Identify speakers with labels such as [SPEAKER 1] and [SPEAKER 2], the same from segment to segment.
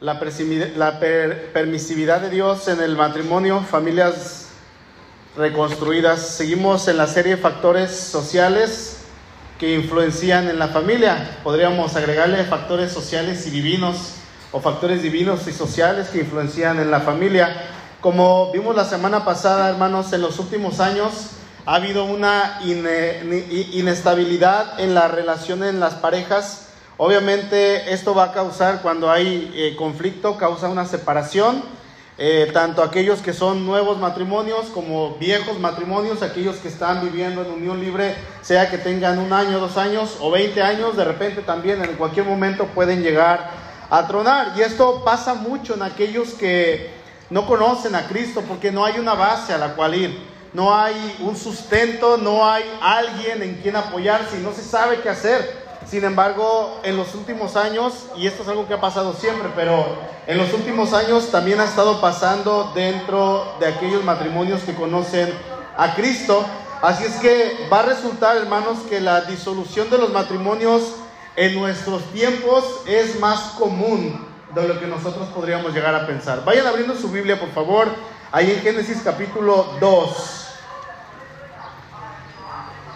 [SPEAKER 1] la, permisividad de Dios en el matrimonio, familias reconstruidas. Seguimos en la serie factores sociales que influencian en la familia. Podríamos agregarle factores sociales y divinos o factores divinos y sociales que influencian en la familia. Como vimos la semana pasada, hermanos, en los últimos años ha habido una inestabilidad en la relación en las parejas Obviamente esto va a causar, cuando hay eh, conflicto, causa una separación, eh, tanto aquellos que son nuevos matrimonios como viejos matrimonios, aquellos que están viviendo en unión libre, sea que tengan un año, dos años o veinte años, de repente también en cualquier momento pueden llegar a tronar. Y esto pasa mucho en aquellos que no conocen a Cristo porque no hay una base a la cual ir. No hay un sustento, no hay alguien en quien apoyarse y no se sabe qué hacer. Sin embargo, en los últimos años, y esto es algo que ha pasado siempre, pero en los últimos años también ha estado pasando dentro de aquellos matrimonios que conocen a Cristo. Así es que va a resultar, hermanos, que la disolución de los matrimonios en nuestros tiempos es más común de lo que nosotros podríamos llegar a pensar. Vayan abriendo su Biblia, por favor, ahí en Génesis capítulo 2.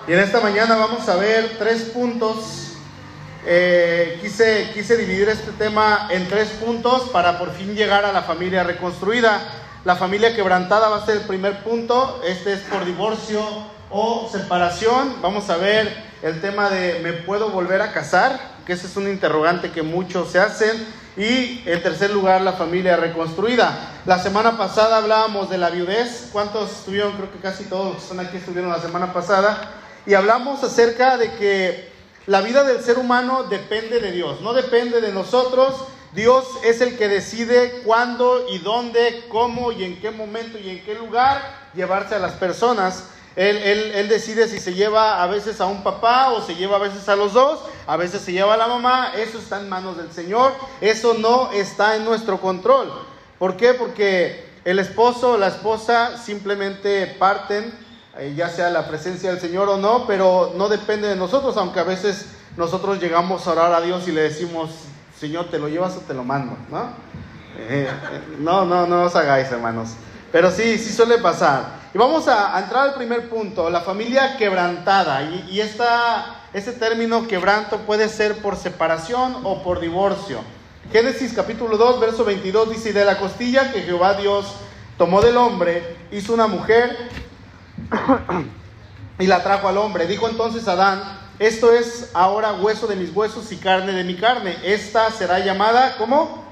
[SPEAKER 1] Y en esta mañana vamos a ver tres puntos eh, quise, quise dividir este tema en tres puntos para por fin llegar a la familia reconstruida. La familia quebrantada va a ser el primer punto. Este es por divorcio o separación. Vamos a ver el tema de ¿me puedo volver a casar? Que ese es un interrogante que muchos se hacen. Y en tercer lugar, la familia reconstruida. La semana pasada hablábamos de la viudez. ¿Cuántos estuvieron? Creo que casi todos los que están aquí estuvieron la semana pasada. Y hablamos acerca de que la vida del ser humano depende de Dios, no depende de nosotros. Dios es el que decide cuándo y dónde, cómo y en qué momento y en qué lugar llevarse a las personas. Él, decide si se lleva a veces a un papá o se lleva a veces a los dos, a veces se lleva a la mamá, eso está en manos del Señor, eso no está en nuestro control. ¿Por qué? Porque el esposo o la esposa simplemente parten eh, ya sea la presencia del Señor o no, pero no depende de nosotros, aunque a veces nosotros llegamos a orar a Dios y le decimos, Señor, ¿te lo llevas o te lo mando? ¿No? Eh, no, no, no os hagáis, hermanos. Pero sí, sí suele pasar. Y vamos a, entrar al primer punto, la familia quebrantada. Y, y esta, este término quebranto puede ser por separación o por divorcio. Génesis capítulo 2, verso 22 dice, de la costilla que Jehová Dios tomó del hombre, hizo una mujer y la trajo al hombre. Dijo entonces Adán, esto es ahora hueso de mis huesos y carne de mi carne. Esta será llamada, ¿cómo?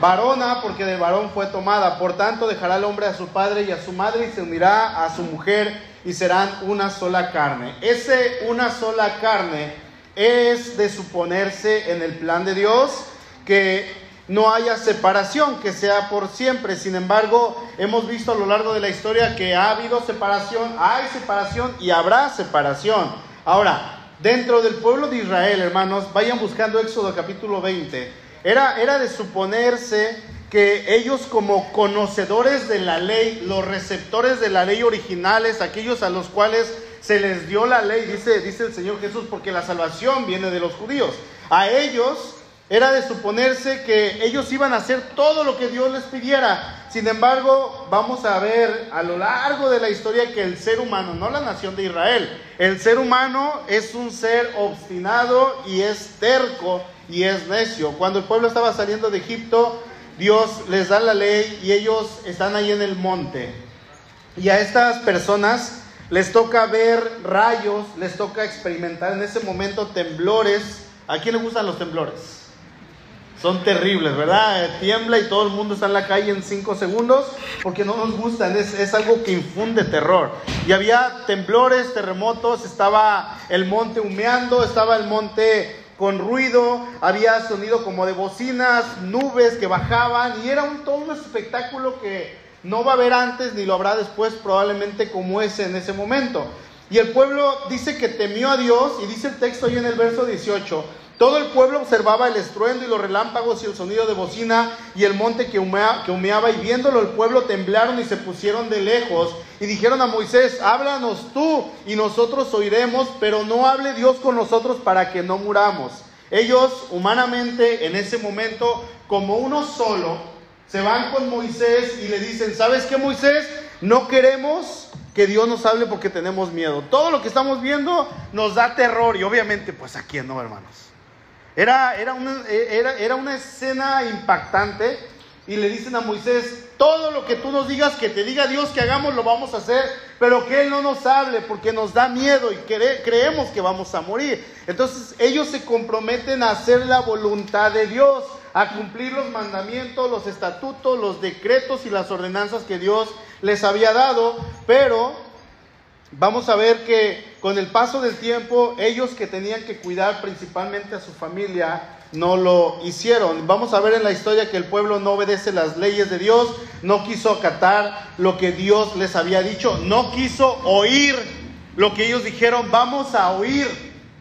[SPEAKER 1] Varona, porque del varón fue tomada. Por tanto, dejará el hombre a su padre y a su madre y se unirá a su mujer y serán una sola carne. Ese una sola carne es de suponerse en el plan de Dios que no haya separación, que sea por siempre. Sin embargo, hemos visto a lo largo de la historia que ha habido separación, hay separación y habrá separación. Ahora, dentro del pueblo de Israel, hermanos, vayan buscando Éxodo capítulo 20. Era, era de suponerse que ellos como conocedores de la ley, los receptores de la ley originales, aquellos a los cuales se les dio la ley, dice, dice el Señor Jesús, porque la salvación viene de los judíos. A ellos era de suponerse que ellos iban a hacer todo lo que Dios les pidiera. Sin embargo, vamos a ver a lo largo de la historia que el ser humano, no la nación de Israel, el ser humano es un ser obstinado y es terco y es necio. Cuando el pueblo estaba saliendo de Egipto, Dios les da la ley y ellos están ahí en el monte. Y a estas personas les toca ver rayos, les toca experimentar en ese momento temblores. ¿A quién le gustan los temblores? Son terribles, ¿verdad? Tiembla y todo el mundo está en la calle en cinco segundos porque no nos gustan, es, es, algo que infunde terror. Y había temblores, terremotos, estaba el monte humeando, estaba el monte con ruido, había sonido como de bocinas, nubes que bajaban y era un, todo un espectáculo que no va a haber antes ni lo habrá después probablemente como ese en ese momento. Y el pueblo dice que temió a Dios y dice el texto ahí en el verso 18 todo el pueblo observaba el estruendo y los relámpagos y el sonido de bocina y el monte que, humeaba y viéndolo el pueblo temblaron y se pusieron de lejos y dijeron a Moisés, háblanos tú y nosotros oiremos, pero no hable Dios con nosotros para que no muramos. ellos humanamente en ese momento, como uno solo, se van con Moisés y le dicen, ¿sabes qué Moisés? No queremos que Dios nos hable porque tenemos miedo. Todo lo que estamos viendo nos da terror y obviamente pues a quién no, hermanos. Era, era, una, era, era una escena impactante y le dicen a Moisés, todo lo que tú nos digas, que te diga Dios que hagamos, lo vamos a hacer, pero que Él no nos hable porque nos da miedo y creemos que vamos a morir. Entonces ellos se comprometen a hacer la voluntad de Dios, a cumplir los mandamientos, los estatutos, los decretos y las ordenanzas que Dios les había dado, pero vamos a ver que con el paso del tiempo, ellos que tenían que cuidar principalmente a su familia, no lo hicieron. Vamos a ver en la historia que el pueblo no obedece las leyes de Dios, no quiso acatar lo que Dios les había dicho, no quiso oír lo que ellos dijeron, vamos a oír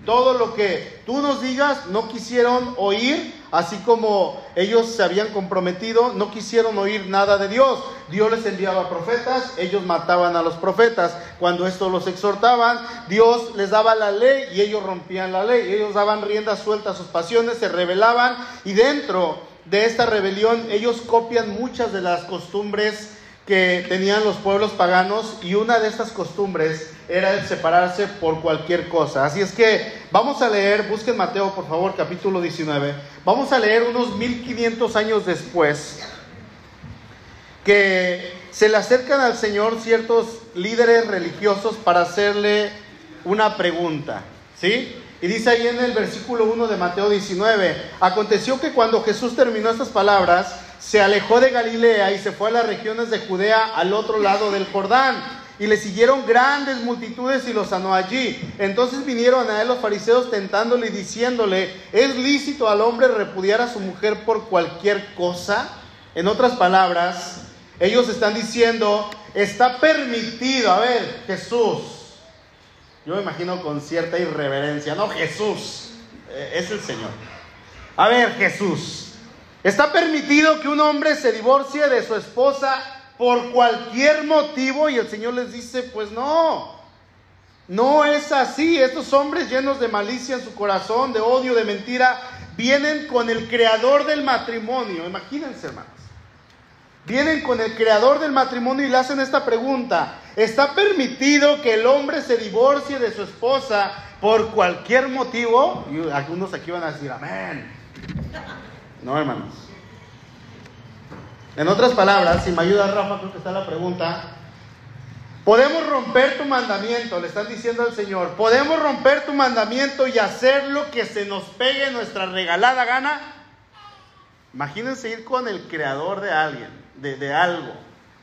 [SPEAKER 1] todo lo que tú nos digas, no quisieron oír Así como ellos se habían comprometido, no quisieron oír nada de Dios. Dios les enviaba profetas, ellos mataban a los profetas. Cuando esto los exhortaban, Dios les daba la ley y ellos rompían la ley. Ellos daban rienda suelta a sus pasiones, se rebelaban y dentro de esta rebelión ellos copian muchas de las costumbres que tenían los pueblos paganos y una de estas costumbres era el separarse por cualquier cosa. Así es que vamos a leer, busquen Mateo por favor, capítulo 19, vamos a leer unos 1500 años después que se le acercan al Señor ciertos líderes religiosos para hacerle una pregunta, ¿sí? Y dice ahí en el versículo 1 de Mateo 19, aconteció que cuando Jesús terminó estas palabras, se alejó de Galilea y se fue a las regiones de Judea al otro lado del Jordán. Y le siguieron grandes multitudes y lo sanó allí. Entonces vinieron a él los fariseos tentándole y diciéndole, ¿es lícito al hombre repudiar a su mujer por cualquier cosa? En otras palabras, ellos están diciendo, está permitido, a ver, Jesús, yo me imagino con cierta irreverencia, no Jesús, eh, es el Señor. A ver, Jesús, Está permitido que un hombre se divorcie de su esposa por cualquier motivo y el Señor les dice, pues no, no es así. Estos hombres llenos de malicia en su corazón, de odio, de mentira, vienen con el creador del matrimonio. Imagínense, hermanos. Vienen con el creador del matrimonio y le hacen esta pregunta. ¿Está permitido que el hombre se divorcie de su esposa por cualquier motivo? Y algunos aquí van a decir, amén. No, hermanos. En otras palabras, si me ayuda Rafa, creo que está la pregunta. Podemos romper tu mandamiento, le están diciendo al Señor. Podemos romper tu mandamiento y hacer lo que se nos pegue nuestra regalada gana. Imagínense ir con el creador de alguien, de, de algo,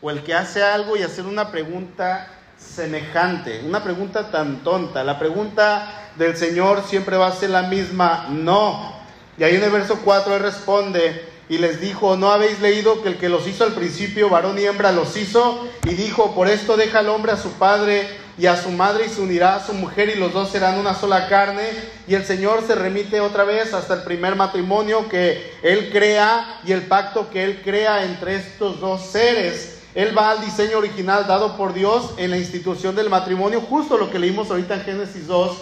[SPEAKER 1] o el que hace algo y hacer una pregunta semejante, una pregunta tan tonta. La pregunta del Señor siempre va a ser la misma, no. Y ahí en el verso 4 Él responde y les dijo, ¿no habéis leído que el que los hizo al principio, varón y hembra, los hizo? Y dijo, por esto deja al hombre a su padre y a su madre y se unirá a su mujer y los dos serán una sola carne. Y el Señor se remite otra vez hasta el primer matrimonio que Él crea y el pacto que Él crea entre estos dos seres. Él va al diseño original dado por Dios en la institución del matrimonio, justo lo que leímos ahorita en Génesis 2,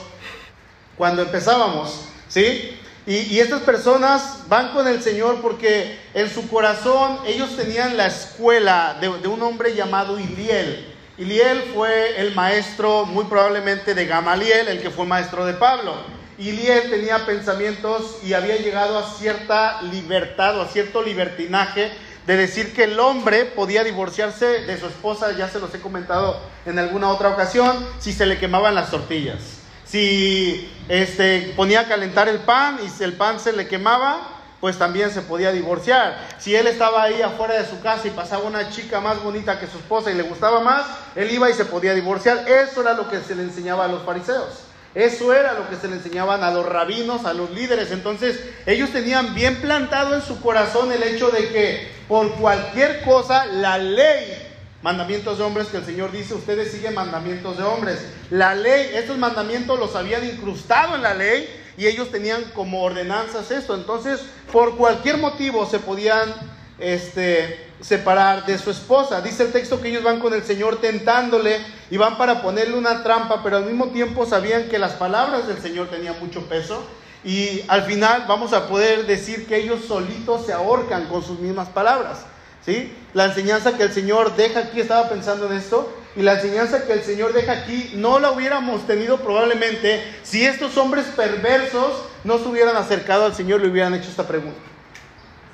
[SPEAKER 1] cuando empezábamos, ¿sí? Y, estas personas van con el Señor porque en su corazón ellos tenían la escuela de, un hombre llamado Iliel. Iliel fue el maestro muy probablemente de Gamaliel, el que fue maestro de Pablo. Iliel tenía pensamientos y había llegado a cierta libertad o a cierto libertinaje de decir que el hombre podía divorciarse de su esposa, ya se los he comentado en alguna otra ocasión, si se le quemaban las tortillas. Si este, ponía a calentar el pan y si el pan se le quemaba, pues también se podía divorciar. Si él estaba ahí afuera de su casa y pasaba una chica más bonita que su esposa y le gustaba más, él iba y se podía divorciar. Eso era lo que se le enseñaba a los fariseos. Eso era lo que se le enseñaban a los rabinos, a los líderes. Entonces ellos tenían bien plantado en su corazón el hecho de que por cualquier cosa la ley Mandamientos de hombres que el Señor dice, ustedes siguen mandamientos de hombres. La ley, estos mandamientos los habían incrustado en la ley y ellos tenían como ordenanzas esto. Entonces, por cualquier motivo se podían este, separar de su esposa. Dice el texto que ellos van con el Señor tentándole y van para ponerle una trampa, pero al mismo tiempo sabían que las palabras del Señor tenían mucho peso y al final vamos a poder decir que ellos solitos se ahorcan con sus mismas palabras. ¿Sí? La enseñanza que el Señor deja aquí, estaba pensando en esto, y la enseñanza que el Señor deja aquí no la hubiéramos tenido probablemente si estos hombres perversos no se hubieran acercado al Señor y le hubieran hecho esta pregunta.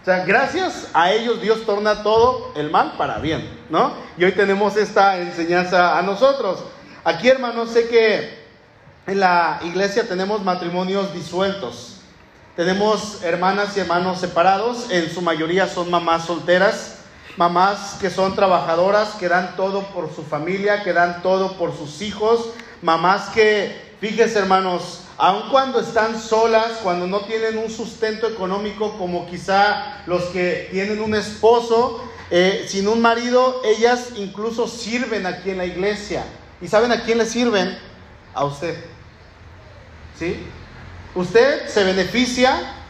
[SPEAKER 1] O sea, gracias a ellos Dios torna todo el mal para bien, ¿no? Y hoy tenemos esta enseñanza a nosotros. Aquí, hermanos, sé que en la iglesia tenemos matrimonios disueltos. Tenemos hermanas y hermanos separados, en su mayoría son mamás solteras, mamás que son trabajadoras, que dan todo por su familia, que dan todo por sus hijos, mamás que, fíjense hermanos, aun cuando están solas, cuando no tienen un sustento económico como quizá los que tienen un esposo, eh, sin un marido, ellas incluso sirven aquí en la iglesia. ¿Y saben a quién le sirven? A usted. ¿Sí? Usted se beneficia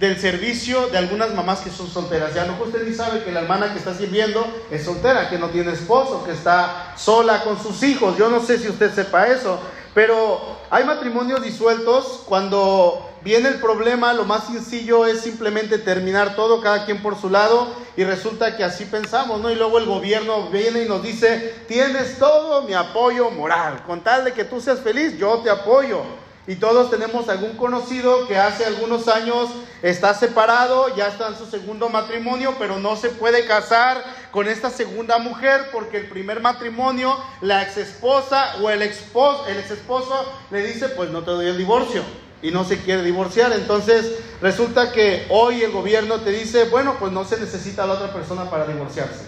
[SPEAKER 1] del servicio de algunas mamás que son solteras. Ya no usted ni sabe que la hermana que está sirviendo es soltera, que no tiene esposo, que está sola con sus hijos. Yo no sé si usted sepa eso, pero hay matrimonios disueltos cuando viene el problema, lo más sencillo es simplemente terminar todo, cada quien por su lado, y resulta que así pensamos, ¿no? Y luego el gobierno viene y nos dice, tienes todo mi apoyo moral, con tal de que tú seas feliz, yo te apoyo. Y todos tenemos algún conocido que hace algunos años está separado, ya está en su segundo matrimonio, pero no se puede casar con esta segunda mujer porque el primer matrimonio, la ex esposa o el, esposo, el ex esposo le dice, pues no te doy el divorcio y no se quiere divorciar. Entonces resulta que hoy el gobierno te dice, bueno, pues no se necesita a la otra persona para divorciarse.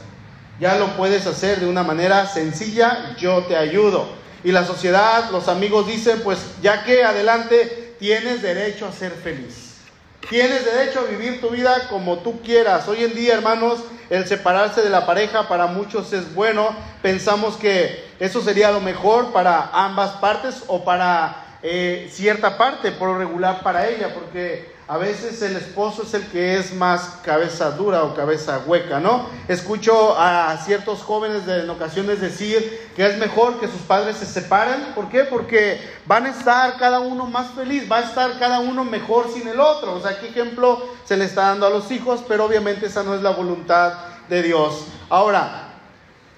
[SPEAKER 1] Ya lo puedes hacer de una manera sencilla, yo te ayudo. Y la sociedad, los amigos dicen, pues ya que adelante tienes derecho a ser feliz. Tienes derecho a vivir tu vida como tú quieras. Hoy en día, hermanos, el separarse de la pareja para muchos es bueno. Pensamos que eso sería lo mejor para ambas partes o para eh, cierta parte, por regular para ella, porque a veces el esposo es el que es más cabeza dura o cabeza hueca, ¿no? Escucho a ciertos jóvenes en ocasiones decir que es mejor que sus padres se separen. ¿Por qué? Porque van a estar cada uno más feliz, va a estar cada uno mejor sin el otro. O sea, ¿qué ejemplo se le está dando a los hijos? Pero obviamente esa no es la voluntad de Dios. Ahora,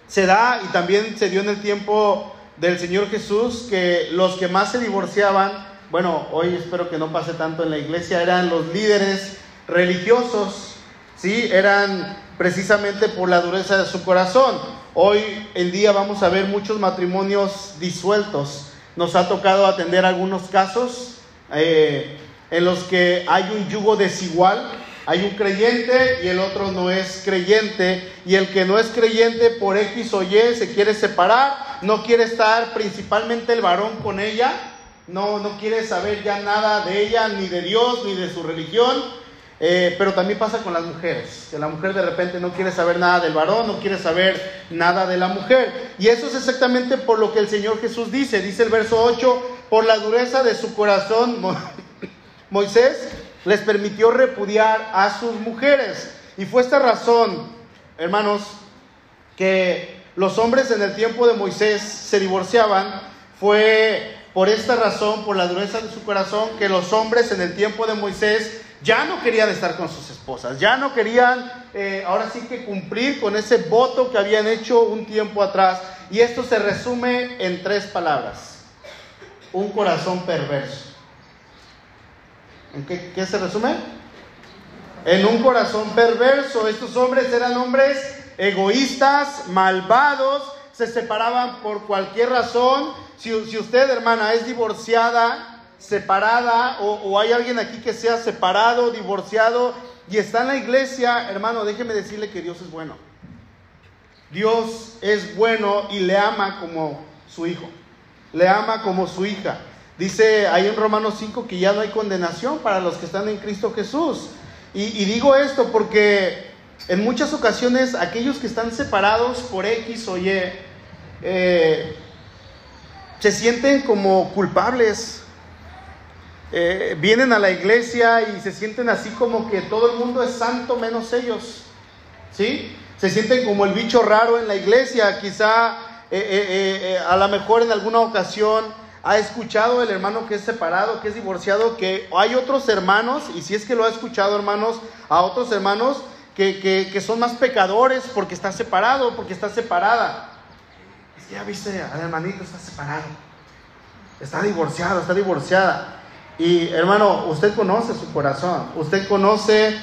[SPEAKER 1] se da y también se dio en el tiempo del Señor Jesús que los que más se divorciaban, bueno, hoy espero que no pase tanto en la iglesia, eran los líderes religiosos, ¿sí? Eran precisamente por la dureza de su corazón. Hoy en día vamos a ver muchos matrimonios disueltos. Nos ha tocado atender algunos casos eh, en los que hay un yugo desigual. Hay un creyente y el otro no es creyente. Y el que no es creyente por X o Y se quiere separar. No quiere estar principalmente el varón con ella no, no quiere saber ya nada de ella, ni de Dios, ni de su religión. Eh, pero también pasa con las mujeres, que la mujer de repente no quiere saber nada del varón, no quiere saber nada de la mujer. Y eso es exactamente por lo que el Señor Jesús dice, dice el verso 8, por la dureza de su corazón, Moisés les permitió repudiar a sus mujeres. Y fue esta razón, hermanos, que los hombres en el tiempo de Moisés se divorciaban, fue por esta razón, por la dureza de su corazón, que los hombres en el tiempo de Moisés ya no querían estar con sus esposas, ya no querían eh, ahora sí que cumplir con ese voto que habían hecho un tiempo atrás. Y esto se resume en tres palabras. Un corazón perverso. ¿En qué, qué se resume? En un corazón perverso. Estos hombres eran hombres egoístas, malvados, se separaban por cualquier razón si, usted, hermana, es divorciada, separada, o, hay alguien aquí que sea separado, divorciado, y está en la iglesia, hermano, déjeme decirle que Dios es bueno. Dios es bueno y le ama como su hijo, le ama como su hija. Dice ahí en Romanos 5 que ya no hay condenación para los que están en Cristo Jesús. Y, digo esto porque en muchas ocasiones aquellos que están separados por X o Y, eh, se sienten como culpables. Eh, vienen a la iglesia y se sienten así como que todo el mundo es santo menos ellos. ¿Sí? Se sienten como el bicho raro en la iglesia. Quizá eh, eh, a lo mejor en alguna ocasión ha escuchado el hermano que es separado, que es divorciado, que hay otros hermanos, y si es que lo ha escuchado hermanos, a otros hermanos que, que son más pecadores porque está separado, porque está separada. Ya viste al hermanito, está separado, está divorciado, está divorciada. Y hermano, usted conoce su corazón, usted conoce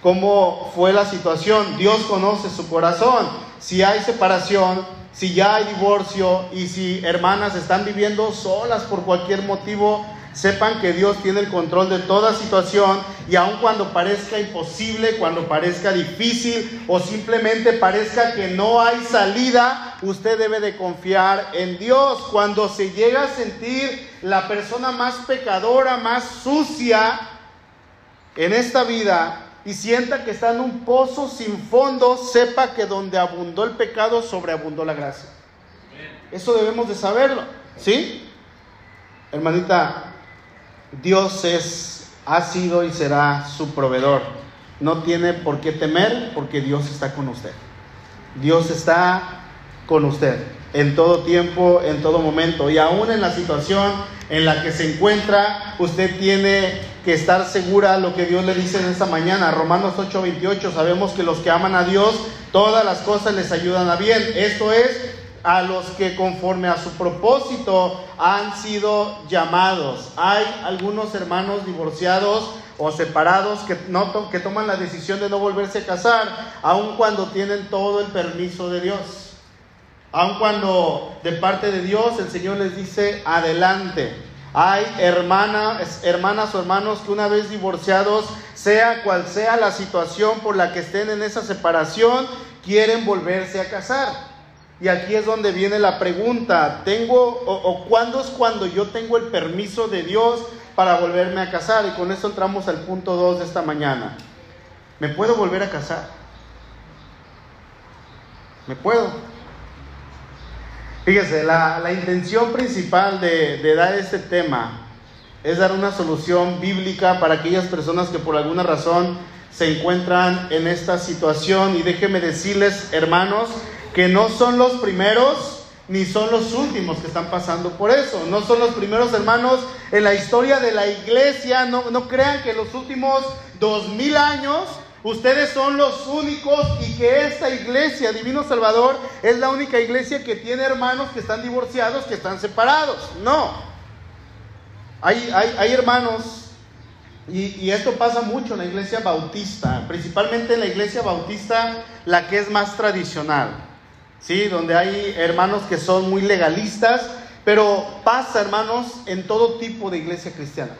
[SPEAKER 1] cómo fue la situación, Dios conoce su corazón. Si hay separación, si ya hay divorcio y si hermanas están viviendo solas por cualquier motivo, sepan que Dios tiene el control de toda situación y aun cuando parezca imposible, cuando parezca difícil o simplemente parezca que no hay salida, usted debe de confiar en Dios. Cuando se llega a sentir la persona más pecadora, más sucia en esta vida, y sienta que está en un pozo sin fondo, sepa que donde abundó el pecado, sobreabundó la gracia. Eso debemos de saberlo, ¿sí? Hermanita, Dios es, ha sido y será su proveedor. No tiene por qué temer porque Dios está con usted. Dios está con usted en todo tiempo, en todo momento. Y aún en la situación en la que se encuentra, usted tiene que estar segura lo que Dios le dice en esta mañana. Romanos 8:28, sabemos que los que aman a Dios, todas las cosas les ayudan a bien. Esto es a los que conforme a su propósito han sido llamados. Hay algunos hermanos divorciados o separados que, no que toman la decisión de no volverse a casar, aun cuando tienen todo el permiso de Dios. Aun cuando de parte de Dios el Señor les dice, adelante. Hay hermanas, hermanas o hermanos que una vez divorciados, sea cual sea la situación por la que estén en esa separación, quieren volverse a casar. Y aquí es donde viene la pregunta, ¿tengo o, cuándo es cuando yo tengo el permiso de Dios para volverme a casar? Y con esto entramos al punto 2 de esta mañana. ¿Me puedo volver a casar? ¿Me puedo? Fíjese, la, intención principal de, dar este tema es dar una solución bíblica para aquellas personas que por alguna razón se encuentran en esta situación. Y déjenme decirles, hermanos, que no son los primeros ni son los últimos que están pasando por eso. No son los primeros hermanos en la historia de la iglesia. No, crean que los últimos dos mil años Ustedes son los únicos y que esta iglesia, Divino Salvador, es la única iglesia que tiene hermanos que están divorciados, que están separados. No. Hay, hay, hermanos, y, y, esto pasa mucho en la iglesia bautista, principalmente en la iglesia bautista, la que es más tradicional, ¿sí? Donde hay hermanos que son muy legalistas, pero pasa, hermanos, en todo tipo de iglesia cristiana.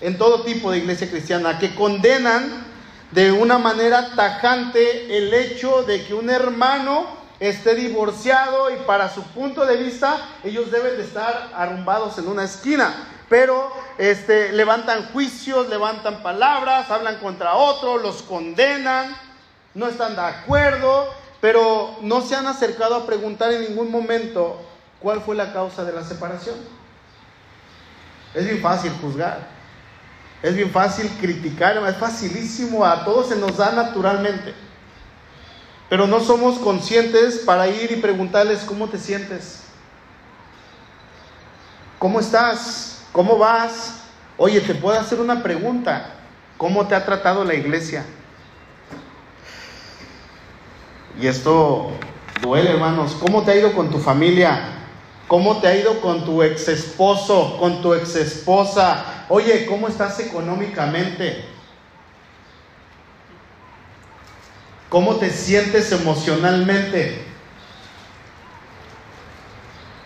[SPEAKER 1] En todo tipo de iglesia cristiana, que condenan de una manera tajante el hecho de que un hermano esté divorciado y para su punto de vista ellos deben de estar arrumbados en una esquina. Pero este, levantan juicios, levantan palabras, hablan contra otro, los condenan, no están de acuerdo, pero no se han acercado a preguntar en ningún momento cuál fue la causa de la separación. Es bien fácil juzgar. Es bien fácil criticar, es facilísimo, a todos se nos da naturalmente. Pero no somos conscientes para ir y preguntarles cómo te sientes. ¿Cómo estás? ¿Cómo vas? Oye, te puedo hacer una pregunta. ¿Cómo te ha tratado la iglesia? Y esto duele, hermanos. ¿Cómo te ha ido con tu familia? ¿Cómo te ha ido con tu ex esposo, con tu ex esposa? Oye, ¿cómo estás económicamente? ¿Cómo te sientes emocionalmente?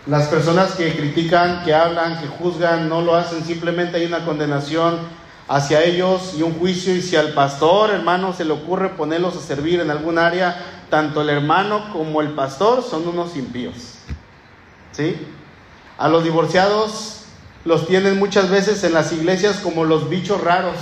[SPEAKER 1] Las personas que critican, que hablan, que juzgan, no lo hacen, simplemente hay una condenación hacia ellos y un juicio. Y si al pastor, hermano, se le ocurre ponerlos a servir en algún área, tanto el hermano como el pastor son unos impíos. ¿sí? A los divorciados los tienen muchas veces en las iglesias como los bichos raros.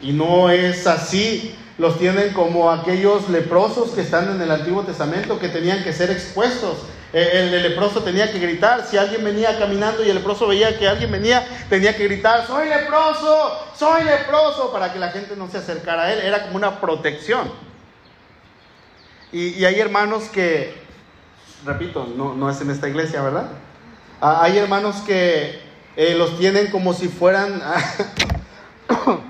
[SPEAKER 1] Y no es así. Los tienen como aquellos leprosos que están en el Antiguo Testamento que tenían que ser expuestos. El, leproso tenía que gritar. Si alguien venía caminando y el leproso veía que alguien venía, tenía que gritar, soy leproso, soy leproso, para que la gente no se acercara a él. Era como una protección. Y, hay hermanos que repito, no, no es en esta iglesia, ¿verdad? Ah, hay hermanos que eh, los tienen como si fueran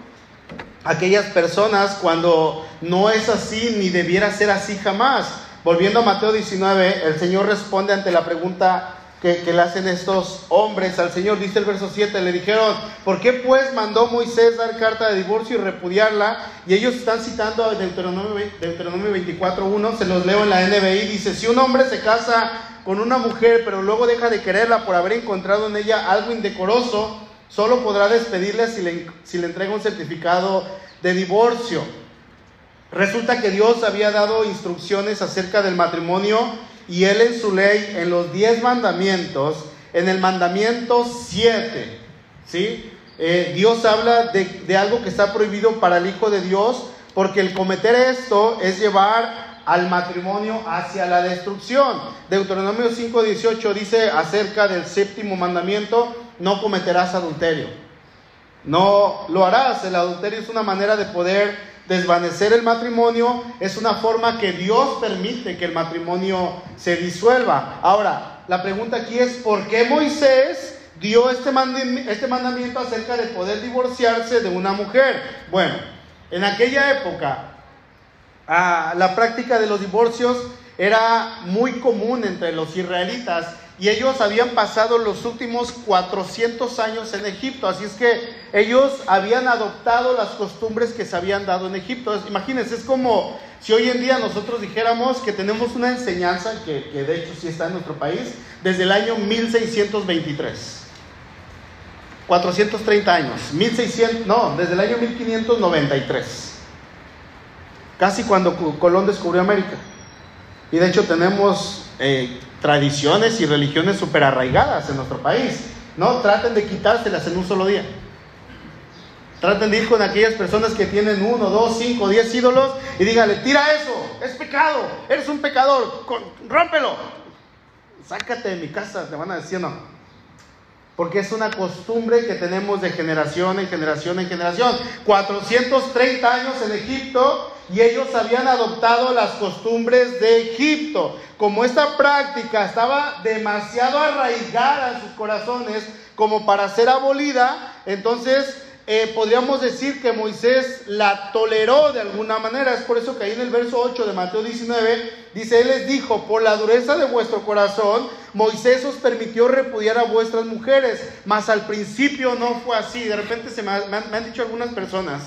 [SPEAKER 1] aquellas personas cuando no es así ni debiera ser así jamás. Volviendo a Mateo 19, el Señor responde ante la pregunta que, le hacen estos hombres al Señor. Dice el verso 7, le dijeron, ¿por qué pues mandó Moisés dar carta de divorcio y repudiarla? Y ellos están citando a Deuteronomio, Deuteronomio 24.1, se los leo en la NBI, dice, si un hombre se casa con una mujer, pero luego deja de quererla por haber encontrado en ella algo indecoroso, solo podrá despedirle si le, si le entrega un certificado de divorcio. Resulta que Dios había dado instrucciones acerca del matrimonio y él en su ley, en los diez mandamientos, en el mandamiento 7, ¿sí? Eh, Dios habla de, de algo que está prohibido para el Hijo de Dios, porque el cometer esto es llevar al matrimonio hacia la destrucción. Deuteronomio 5:18 dice acerca del séptimo mandamiento, no cometerás adulterio. No lo harás. El adulterio es una manera de poder desvanecer el matrimonio es una forma que Dios permite que el matrimonio se disuelva. Ahora, la pregunta aquí es, ¿por qué Moisés dio este, este mandamiento acerca de poder divorciarse de una mujer? Bueno, en aquella época, ah, la práctica de los divorcios era muy común entre los israelitas y ellos habían pasado los últimos 400 años en Egipto, así es que ellos habían adoptado las costumbres que se habían dado en Egipto. Imagínense, es como si hoy en día nosotros dijéramos que tenemos una enseñanza, que, de hecho sí está en nuestro país, desde el año 1623. 430 años, 1600, no, desde el año 1593. Casi cuando Colón descubrió América. Y de hecho tenemos eh, tradiciones y religiones súper arraigadas en nuestro país. No traten de quitárselas en un solo día. Traten de ir con aquellas personas que tienen uno, dos, cinco, diez ídolos y díganle, tira eso, es pecado, eres un pecador, rómpelo. Sácate de mi casa, te van a decir no. Porque es una costumbre que tenemos de generación en generación en generación. 430 años en Egipto y ellos habían adoptado las costumbres de Egipto. Como esta práctica estaba demasiado arraigada en sus corazones como para ser abolida, entonces eh, podríamos decir que Moisés la toleró de alguna manera. Es por eso que ahí en el verso 8 de Mateo 19 dice, Él les dijo, por la dureza de vuestro corazón, Moisés os permitió repudiar a vuestras mujeres, mas al principio no fue así. De repente se me han dicho algunas personas,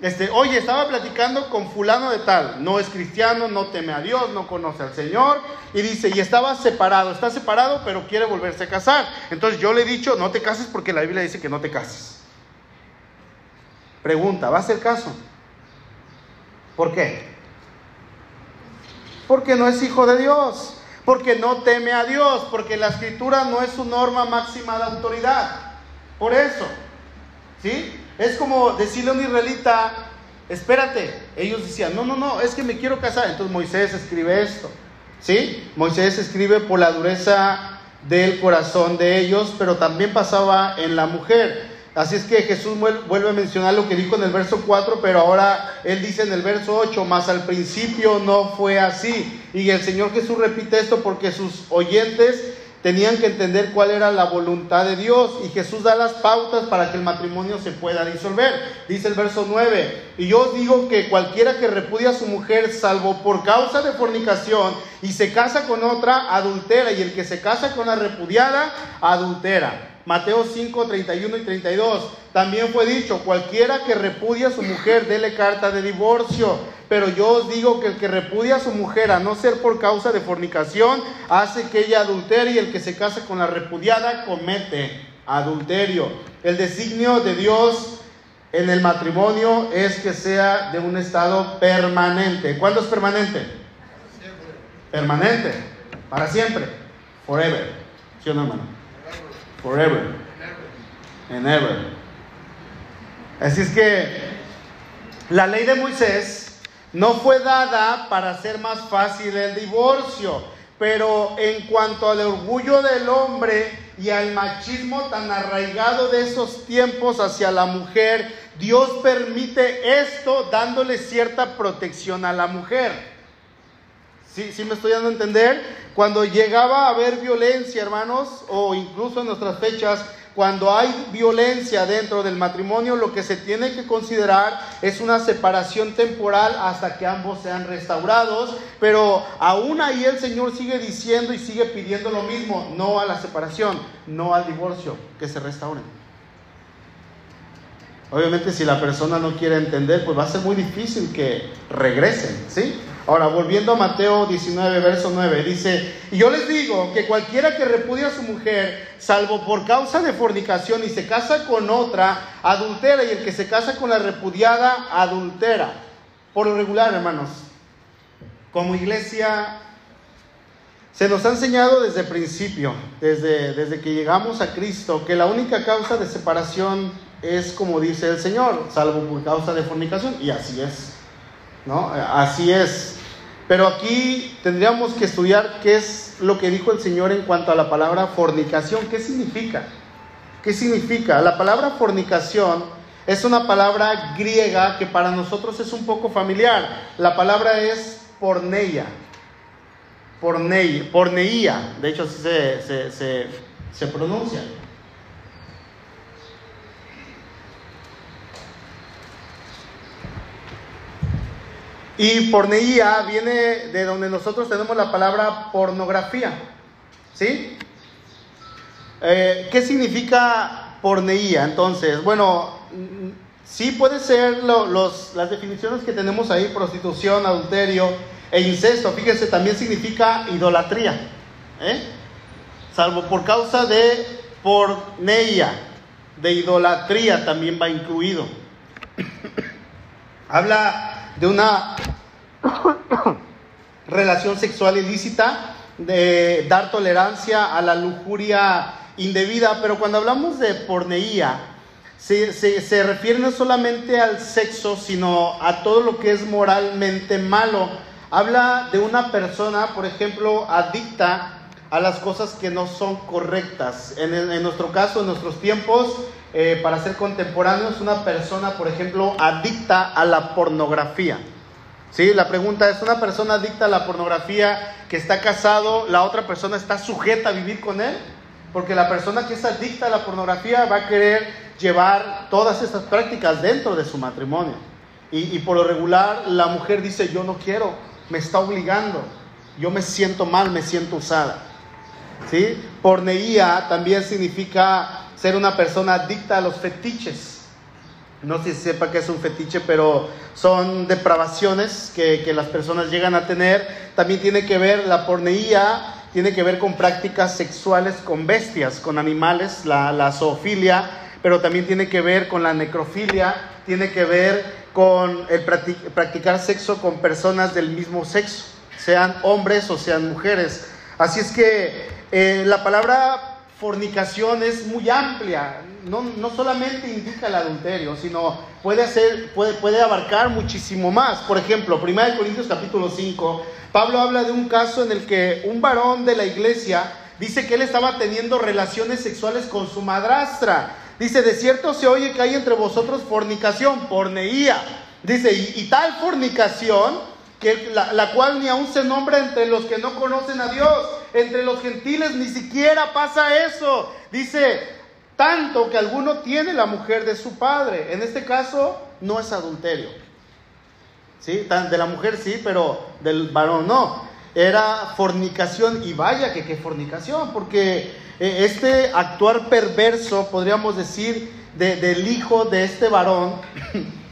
[SPEAKER 1] este, oye, estaba platicando con fulano de tal, no es cristiano, no teme a Dios, no conoce al Señor, y dice, y estaba separado, está separado, pero quiere volverse a casar. Entonces yo le he dicho, no te cases porque la Biblia dice que no te cases. Pregunta, ¿va a ser caso? ¿Por qué? Porque no es hijo de Dios, porque no teme a Dios, porque la escritura no es su norma máxima de autoridad. Por eso, ¿sí? Es como decirle a un israelita, espérate. Ellos decían, no, no, no, es que me quiero casar. Entonces Moisés escribe esto. ¿Sí? Moisés escribe por la dureza del corazón de ellos, pero también pasaba en la mujer. Así es que Jesús vuelve a mencionar lo que dijo en el verso 4, pero ahora él dice en el verso 8, más al principio no fue así. Y el Señor Jesús repite esto porque sus oyentes tenían que entender cuál era la voluntad de Dios y Jesús da las pautas para que el matrimonio se pueda disolver. Dice el verso 9, y yo digo que cualquiera que repudia a su mujer salvo por causa de fornicación y se casa con otra, adultera, y el que se casa con la repudiada, adultera. Mateo 5, 31 y 32. También fue dicho, cualquiera que repudia a su mujer, dele carta de divorcio. Pero yo os digo que el que repudia a su mujer, a no ser por causa de fornicación, hace que ella adultere y el que se casa con la repudiada comete adulterio. El designio de Dios en el matrimonio es que sea de un estado permanente. ¿Cuándo es permanente? Permanente, para siempre, forever. ¿Sí o no, hermano? Forever. And ever. Así es que la ley de Moisés no fue dada para hacer más fácil el divorcio, pero en cuanto al orgullo del hombre y al machismo tan arraigado de esos tiempos hacia la mujer, Dios permite esto dándole cierta protección a la mujer. ¿Sí, ¿Sí me estoy dando a entender? Cuando llegaba a haber violencia, hermanos, o incluso en nuestras fechas, cuando hay violencia dentro del matrimonio, lo que se tiene que considerar es una separación temporal hasta que ambos sean restaurados, pero aún ahí el Señor sigue diciendo y sigue pidiendo lo mismo, no a la separación, no al divorcio, que se restauren. Obviamente si la persona no quiere entender, pues va a ser muy difícil que regresen, ¿sí? Ahora, volviendo a Mateo 19, verso 9, dice, y yo les digo que cualquiera que repudia a su mujer, salvo por causa de fornicación y se casa con otra, adultera, y el que se casa con la repudiada, adultera. Por lo regular, hermanos, como iglesia, se nos ha enseñado desde el principio, desde, desde que llegamos a Cristo, que la única causa de separación es como dice el Señor, salvo por causa de fornicación, y así es. ¿No? Así es. Pero aquí tendríamos que estudiar qué es lo que dijo el Señor en cuanto a la palabra fornicación. ¿Qué significa? ¿Qué significa? La palabra fornicación es una palabra griega que para nosotros es un poco familiar. La palabra es porneia. Porneia. De hecho, así se, se, se pronuncia. Y porneía viene de donde nosotros tenemos la palabra pornografía. ¿Sí? Eh, ¿Qué significa porneía? Entonces, bueno, sí puede ser los, las definiciones que tenemos ahí, prostitución, adulterio e incesto. Fíjense, también significa idolatría. ¿eh? Salvo por causa de porneia, de idolatría también va incluido. Habla de una relación sexual ilícita, de dar tolerancia a la lujuria indebida, pero cuando hablamos de porneía, se, se, refiere no solamente al sexo, sino a todo lo que es moralmente malo. Habla de una persona, por ejemplo, adicta a las cosas que no son correctas. En, nuestro caso, en nuestros tiempos, eh, para ser contemporáneos, una persona, por ejemplo, adicta a la pornografía. ¿Sí? La pregunta es, ¿una persona adicta a la pornografía que está casado, la otra persona está sujeta a vivir con él? Porque la persona que es adicta a la pornografía va a querer llevar todas estas prácticas dentro de su matrimonio. Y por lo regular la mujer dice, yo no quiero, me está obligando, yo me siento mal, me siento usada. ¿Sí? Porneía también significa ser una persona adicta a los fetiches. No sé sepa qué es un fetiche, pero son depravaciones que, que, las personas llegan a tener. También tiene que ver la porneía, tiene que ver con prácticas sexuales con bestias, con animales, la, la zoofilia, pero también tiene que ver con la necrofilia, tiene que ver con el practicar sexo con personas del mismo sexo, sean hombres o sean mujeres. Así es que eh, la palabra fornicación es muy amplia, no, no, solamente indica el adulterio, sino puede, hacer, puede, puede abarcar muchísimo más. Por ejemplo, 1 Corintios capítulo 5, Pablo habla de un caso en el que un varón de la iglesia dice que él estaba teniendo relaciones sexuales con su madrastra. Dice, de cierto se oye que hay entre vosotros fornicación, porneía. Dice, y, y tal fornicación que la, la, cual ni aún se nombra entre los que no conocen a Dios, entre los gentiles ni siquiera pasa eso. Dice, tanto que alguno tiene la mujer de su padre. En este caso no es adulterio. ¿Sí? De la mujer sí, pero del varón no. Era fornicación y vaya que qué fornicación, porque eh, este actuar perverso, podríamos decir, de, del hijo de este varón,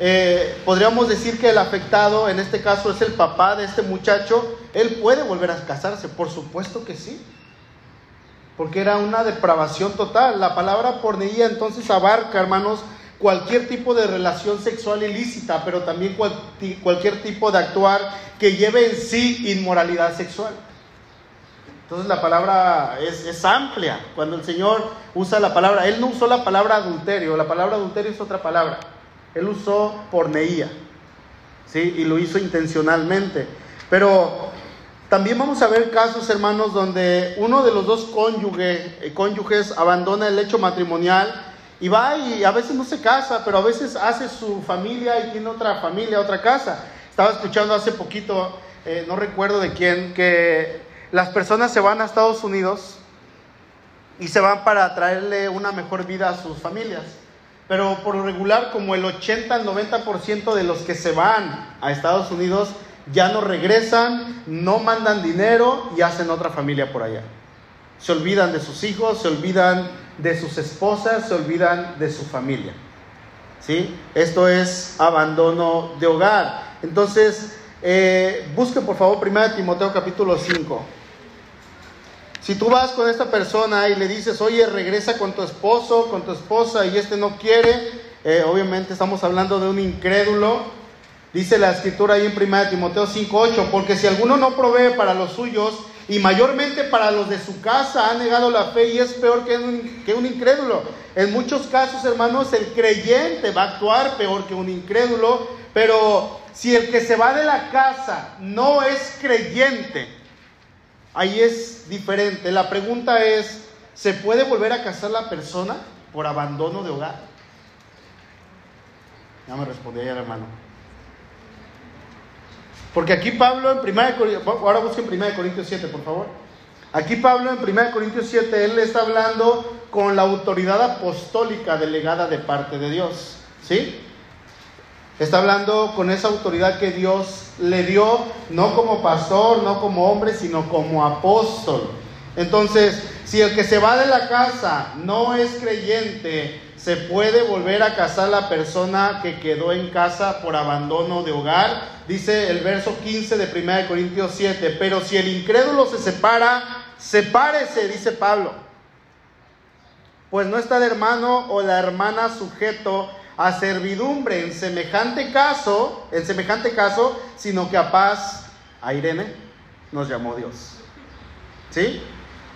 [SPEAKER 1] Eh, podríamos decir que el afectado, en este caso es el papá de este muchacho, él puede volver a casarse, por supuesto que sí, porque era una depravación total. La palabra porneía entonces abarca, hermanos, cualquier tipo de relación sexual ilícita, pero también cualquier tipo de actuar que lleve en sí inmoralidad sexual. Entonces la palabra es, es, amplia. Cuando el Señor usa la palabra, Él no usó la palabra adulterio, la palabra adulterio es otra palabra. Él usó porneía, ¿sí? Y lo hizo intencionalmente. Pero también vamos a ver casos, hermanos, donde uno de los dos cónyuges, eh, cónyuges abandona el hecho matrimonial y va y a veces no se casa, pero a veces hace su familia y tiene otra familia, otra casa. Estaba escuchando hace poquito eh, no recuerdo de quién, que las personas se van a Estados Unidos y se van para traerle una mejor vida a sus familias. Pero por lo regular, como el 80 al 90% de los que se van a Estados Unidos ya no regresan, no mandan dinero y hacen otra familia por allá. Se olvidan de sus hijos, se olvidan de sus esposas, se olvidan de su familia. ¿Sí? Esto es abandono de hogar. Entonces, eh, busque por favor 1 Timoteo capítulo 5. Si tú vas con esta persona y le dices, oye, regresa con tu esposo, con tu esposa, y este no quiere, eh, obviamente estamos hablando de un incrédulo. Dice la escritura ahí en 1 Timoteo 5:8, porque si alguno no provee para los suyos, y mayormente para los de su casa, ha negado la fe y es peor que un, que un incrédulo. En muchos casos, hermanos, el creyente va a actuar peor que un incrédulo, pero si el que se va de la casa no es creyente, ahí es diferente. La pregunta es, ¿se puede volver a casar la persona por abandono de hogar? Ya me respondí el hermano. Porque aquí Pablo en 1 Corintios, ahora busquen 1 Corintios 7, por favor. Aquí Pablo en 1 Corintios 7, él está hablando con la autoridad apostólica delegada de parte de Dios. ¿Sí? Está hablando con esa autoridad que Dios le dio, no como pastor, no como hombre, sino como apóstol. Entonces, si el que se va de la casa no es creyente, se puede volver a casar la persona que quedó en casa por abandono de hogar. Dice el verso 15 de 1 Corintios 7, pero si el incrédulo se separa, sepárese, dice Pablo. Pues no está el hermano o la hermana sujeto a servidumbre en semejante caso, en semejante caso, sino que a paz, a Irene, nos llamó Dios. ¿Sí?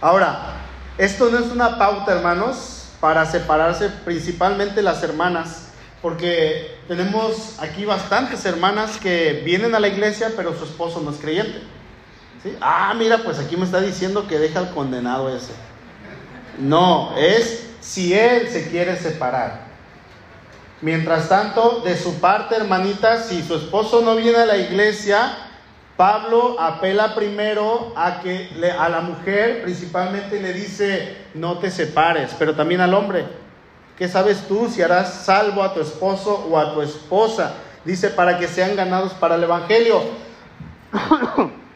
[SPEAKER 1] Ahora, esto no es una pauta, hermanos, para separarse principalmente las hermanas, porque tenemos aquí bastantes hermanas que vienen a la iglesia, pero su esposo no es creyente. ¿Sí? Ah, mira, pues aquí me está diciendo que deja al condenado ese. No, es si él se quiere separar. Mientras tanto, de su parte, hermanita, si su esposo no viene a la iglesia, Pablo apela primero a que a la mujer principalmente le dice, no te separes, pero también al hombre. ¿Qué sabes tú si harás salvo a tu esposo o a tu esposa? Dice, para que sean ganados para el Evangelio.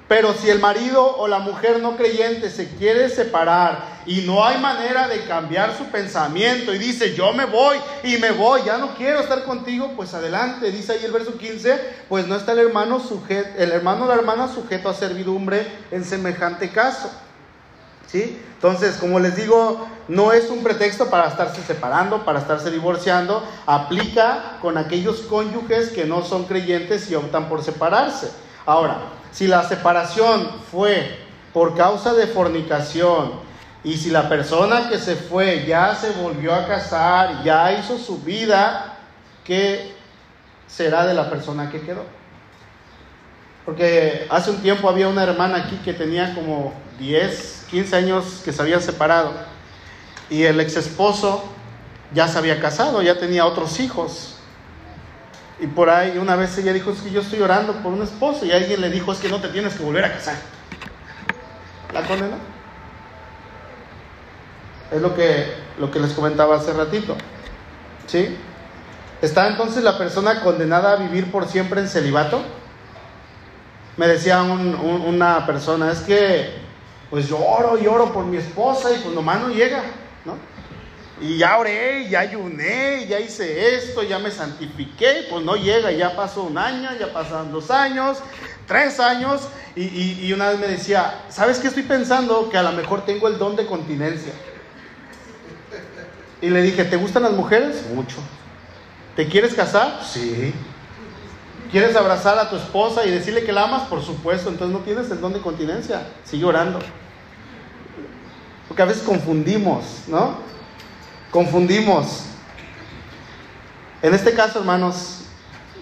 [SPEAKER 1] Pero si el marido o la mujer no creyente se quiere separar y no hay manera de cambiar su pensamiento y dice, yo me voy y me voy, ya no quiero estar contigo, pues adelante, dice ahí el verso 15, pues no está el hermano sujeto, el hermano o la hermana sujeto a servidumbre en semejante caso. ¿Sí? Entonces, como les digo, no es un pretexto para estarse separando, para estarse divorciando, aplica con aquellos cónyuges que no son creyentes y optan por separarse. Ahora, si la separación fue por causa de fornicación y si la persona que se fue ya se volvió a casar, ya hizo su vida, ¿qué será de la persona que quedó? Porque hace un tiempo había una hermana aquí que tenía como 10, 15 años que se había separado y el ex esposo ya se había casado, ya tenía otros hijos. Y por ahí una vez ella dijo, es que yo estoy orando por un esposo y alguien le dijo, es que no te tienes que volver a casar. ¿La condenó? Es lo que, lo que les comentaba hace ratito. ¿Sí? ¿Está entonces la persona condenada a vivir por siempre en celibato? Me decía una persona, es que pues yo oro y oro por mi esposa y pues nomás no llega, ¿no? Y ya oré, ya ayuné, ya hice esto, ya me santifiqué, pues no llega, ya pasó un año, ya pasaron dos años, tres años, y, una vez me decía, ¿sabes qué estoy pensando? Que a lo mejor tengo el don de continencia. Y le dije, ¿te gustan las mujeres? Mucho. ¿Te quieres casar? Sí. ¿Quieres abrazar a tu esposa y decirle que la amas? Por supuesto, entonces no tienes el don de continencia. Sigue orando. Porque a veces confundimos, ¿no? Confundimos. En este caso, hermanos,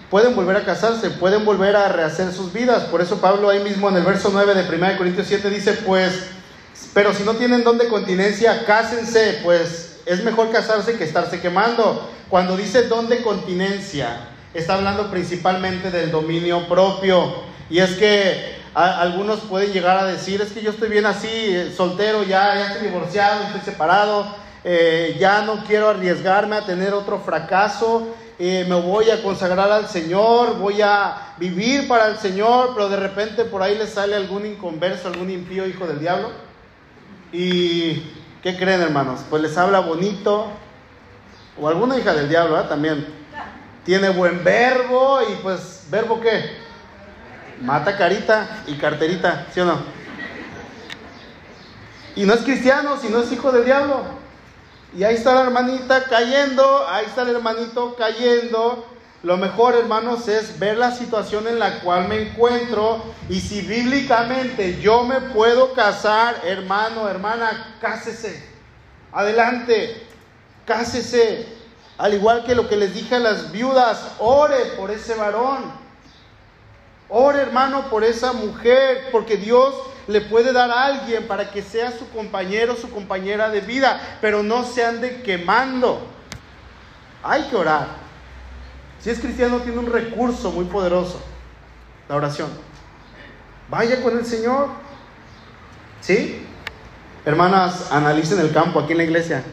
[SPEAKER 1] pueden volver a casarse, pueden volver a rehacer sus vidas. Por eso Pablo ahí mismo en el verso 9 de 1 Corintios 7 dice, pues, pero si no tienen don de continencia, cásense, pues es mejor casarse que estarse quemando. Cuando dice don de continencia, está hablando principalmente del dominio propio. Y es que algunos pueden llegar a decir, es que yo estoy bien así, eh, soltero, ya, ya estoy divorciado, estoy separado, eh, ya no quiero arriesgarme a tener otro fracaso, eh, me voy a consagrar al Señor, voy a vivir para el Señor, pero de repente por ahí le sale algún inconverso, algún impío hijo del diablo. ¿Y qué creen hermanos? Pues les habla bonito, o alguna hija del diablo también. Tiene buen verbo y pues, ¿verbo qué? Mata carita y carterita, ¿sí o no? Y no es cristiano, sino es hijo del diablo. Y ahí está la hermanita cayendo, ahí está el hermanito cayendo. Lo mejor, hermanos, es ver la situación en la cual me encuentro y si bíblicamente yo me puedo casar, hermano, hermana, cásese. Adelante, cásese. Al igual que lo que les dije a las viudas, ore por ese varón. Ore hermano por esa mujer, porque Dios le puede dar a alguien para que sea su compañero, su compañera de vida, pero no se ande quemando. Hay que orar. Si es cristiano tiene un recurso muy poderoso, la oración. Vaya con el Señor. ¿Sí? Hermanas, analicen el campo aquí en la iglesia.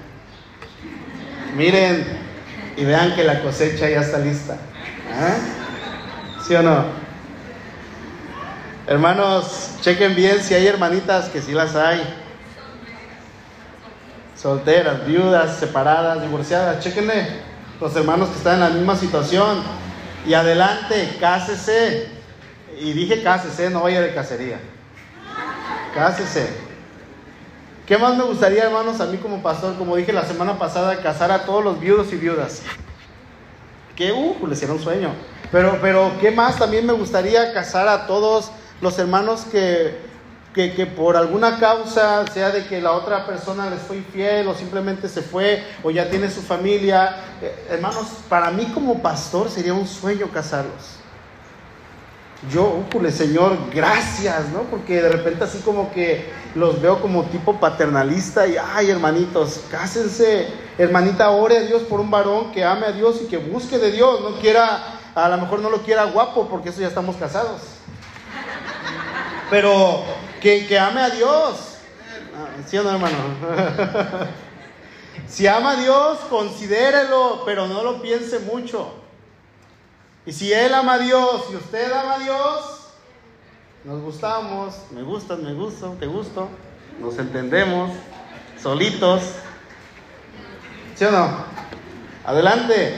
[SPEAKER 1] Miren y vean que la cosecha ya está lista. ¿Ah? ¿Sí o no? Hermanos, chequen bien si hay hermanitas, que sí las hay. Solteras, viudas, separadas, divorciadas. Chequenle los hermanos que están en la misma situación. Y adelante, cásese. Y dije cásese, no vaya de cacería. Cásese. ¿Qué más me gustaría, hermanos, a mí como pastor, como dije la semana pasada, casar a todos los viudos y viudas? Que, uh, les era un sueño. Pero, pero, ¿qué más también me gustaría casar a todos los hermanos que, que, por alguna causa, sea de que la otra persona les fue infiel o simplemente se fue o ya tiene su familia, eh, hermanos, para mí como pastor sería un sueño casarlos. Yo, uh, Señor, gracias, ¿no? Porque de repente así como que los veo como tipo paternalista y, ay, hermanitos, cásense. Hermanita, ore a Dios por un varón que ame a Dios y que busque de Dios. No quiera, a lo mejor no lo quiera guapo porque eso ya estamos casados pero que, ame a Dios. Ah, ¿Sí o no, hermano? si ama a Dios, considérelo, pero no lo piense mucho. Y si él ama a Dios y usted ama a Dios, nos gustamos, me gustas, me gusto, te gusto, nos entendemos, solitos. ¿Sí o no? Adelante.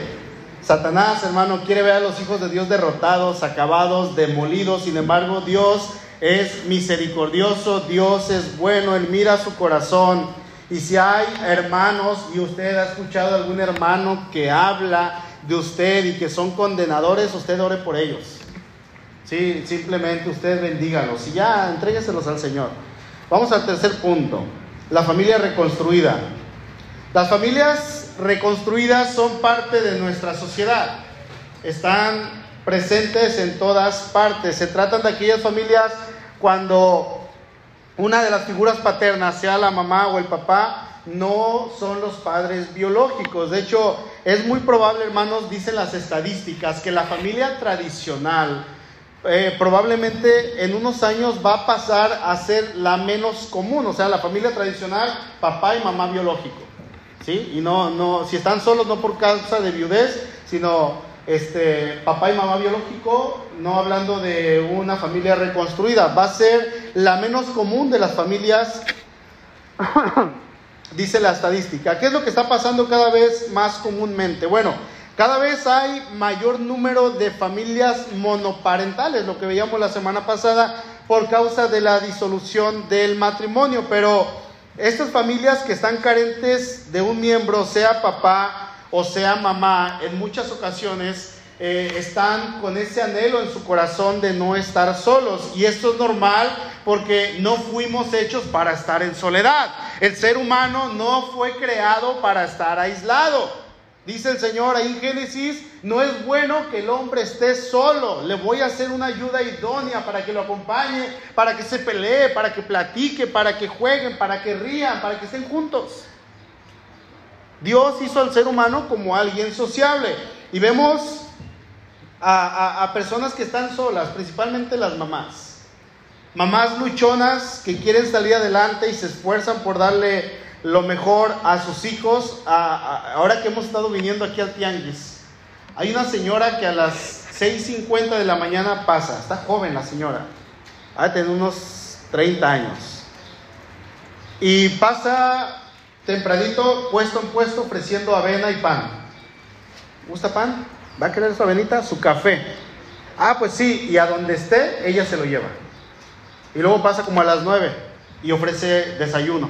[SPEAKER 1] Satanás, hermano, quiere ver a los hijos de Dios derrotados, acabados, demolidos. Sin embargo, Dios es misericordioso, Dios es bueno, Él mira su corazón. Y si hay hermanos y usted ha escuchado algún hermano que habla de usted y que son condenadores, usted ore por ellos. Sí, simplemente usted bendígalos y ya entrégueselos al Señor. Vamos al tercer punto, la familia reconstruida. Las familias reconstruidas son parte de nuestra sociedad. Están presentes en todas partes. Se tratan de aquellas familias cuando una de las figuras paternas, sea la mamá o el papá, no son los padres biológicos. De hecho, es muy probable, hermanos, dicen las estadísticas, que la familia tradicional eh, probablemente en unos años va a pasar a ser la menos común. O sea, la familia tradicional, papá y mamá biológico. ¿Sí? Y no, no, si están solos, no por causa de viudez, sino este, papá y mamá biológico, no hablando de una familia reconstruida, va a ser la menos común de las familias, dice la estadística. ¿Qué es lo que está pasando cada vez más comúnmente? Bueno, cada vez hay mayor número de familias monoparentales, lo que veíamos la semana pasada, por causa de la disolución del matrimonio, pero estas familias que están carentes de un miembro, sea papá, o sea mamá, en muchas ocasiones eh, están con ese anhelo en su corazón de no estar solos. Y esto es normal porque no fuimos hechos para estar en soledad. El ser humano no fue creado para estar aislado. Dice el Señor ahí en Génesis, no es bueno que el hombre esté solo. Le voy a hacer una ayuda idónea para que lo acompañe, para que se pelee, para que platique, para que jueguen, para que rían, para que estén juntos. Dios hizo al ser humano como alguien sociable. Y vemos a, personas que están solas, principalmente las mamás. Mamás luchonas que quieren salir adelante y se esfuerzan por darle lo mejor a sus hijos. ahora que hemos estado viniendo aquí al Tianguis, hay una señora que a las 6.50 de la mañana pasa, está joven la señora, ha unos 30 años, y pasa tempranito, puesto en puesto, ofreciendo avena y pan. ¿Gusta pan? ¿Va a querer su avenita? Su café. Ah, pues sí, y a donde esté, ella se lo lleva. Y luego pasa como a las 9 y ofrece desayuno.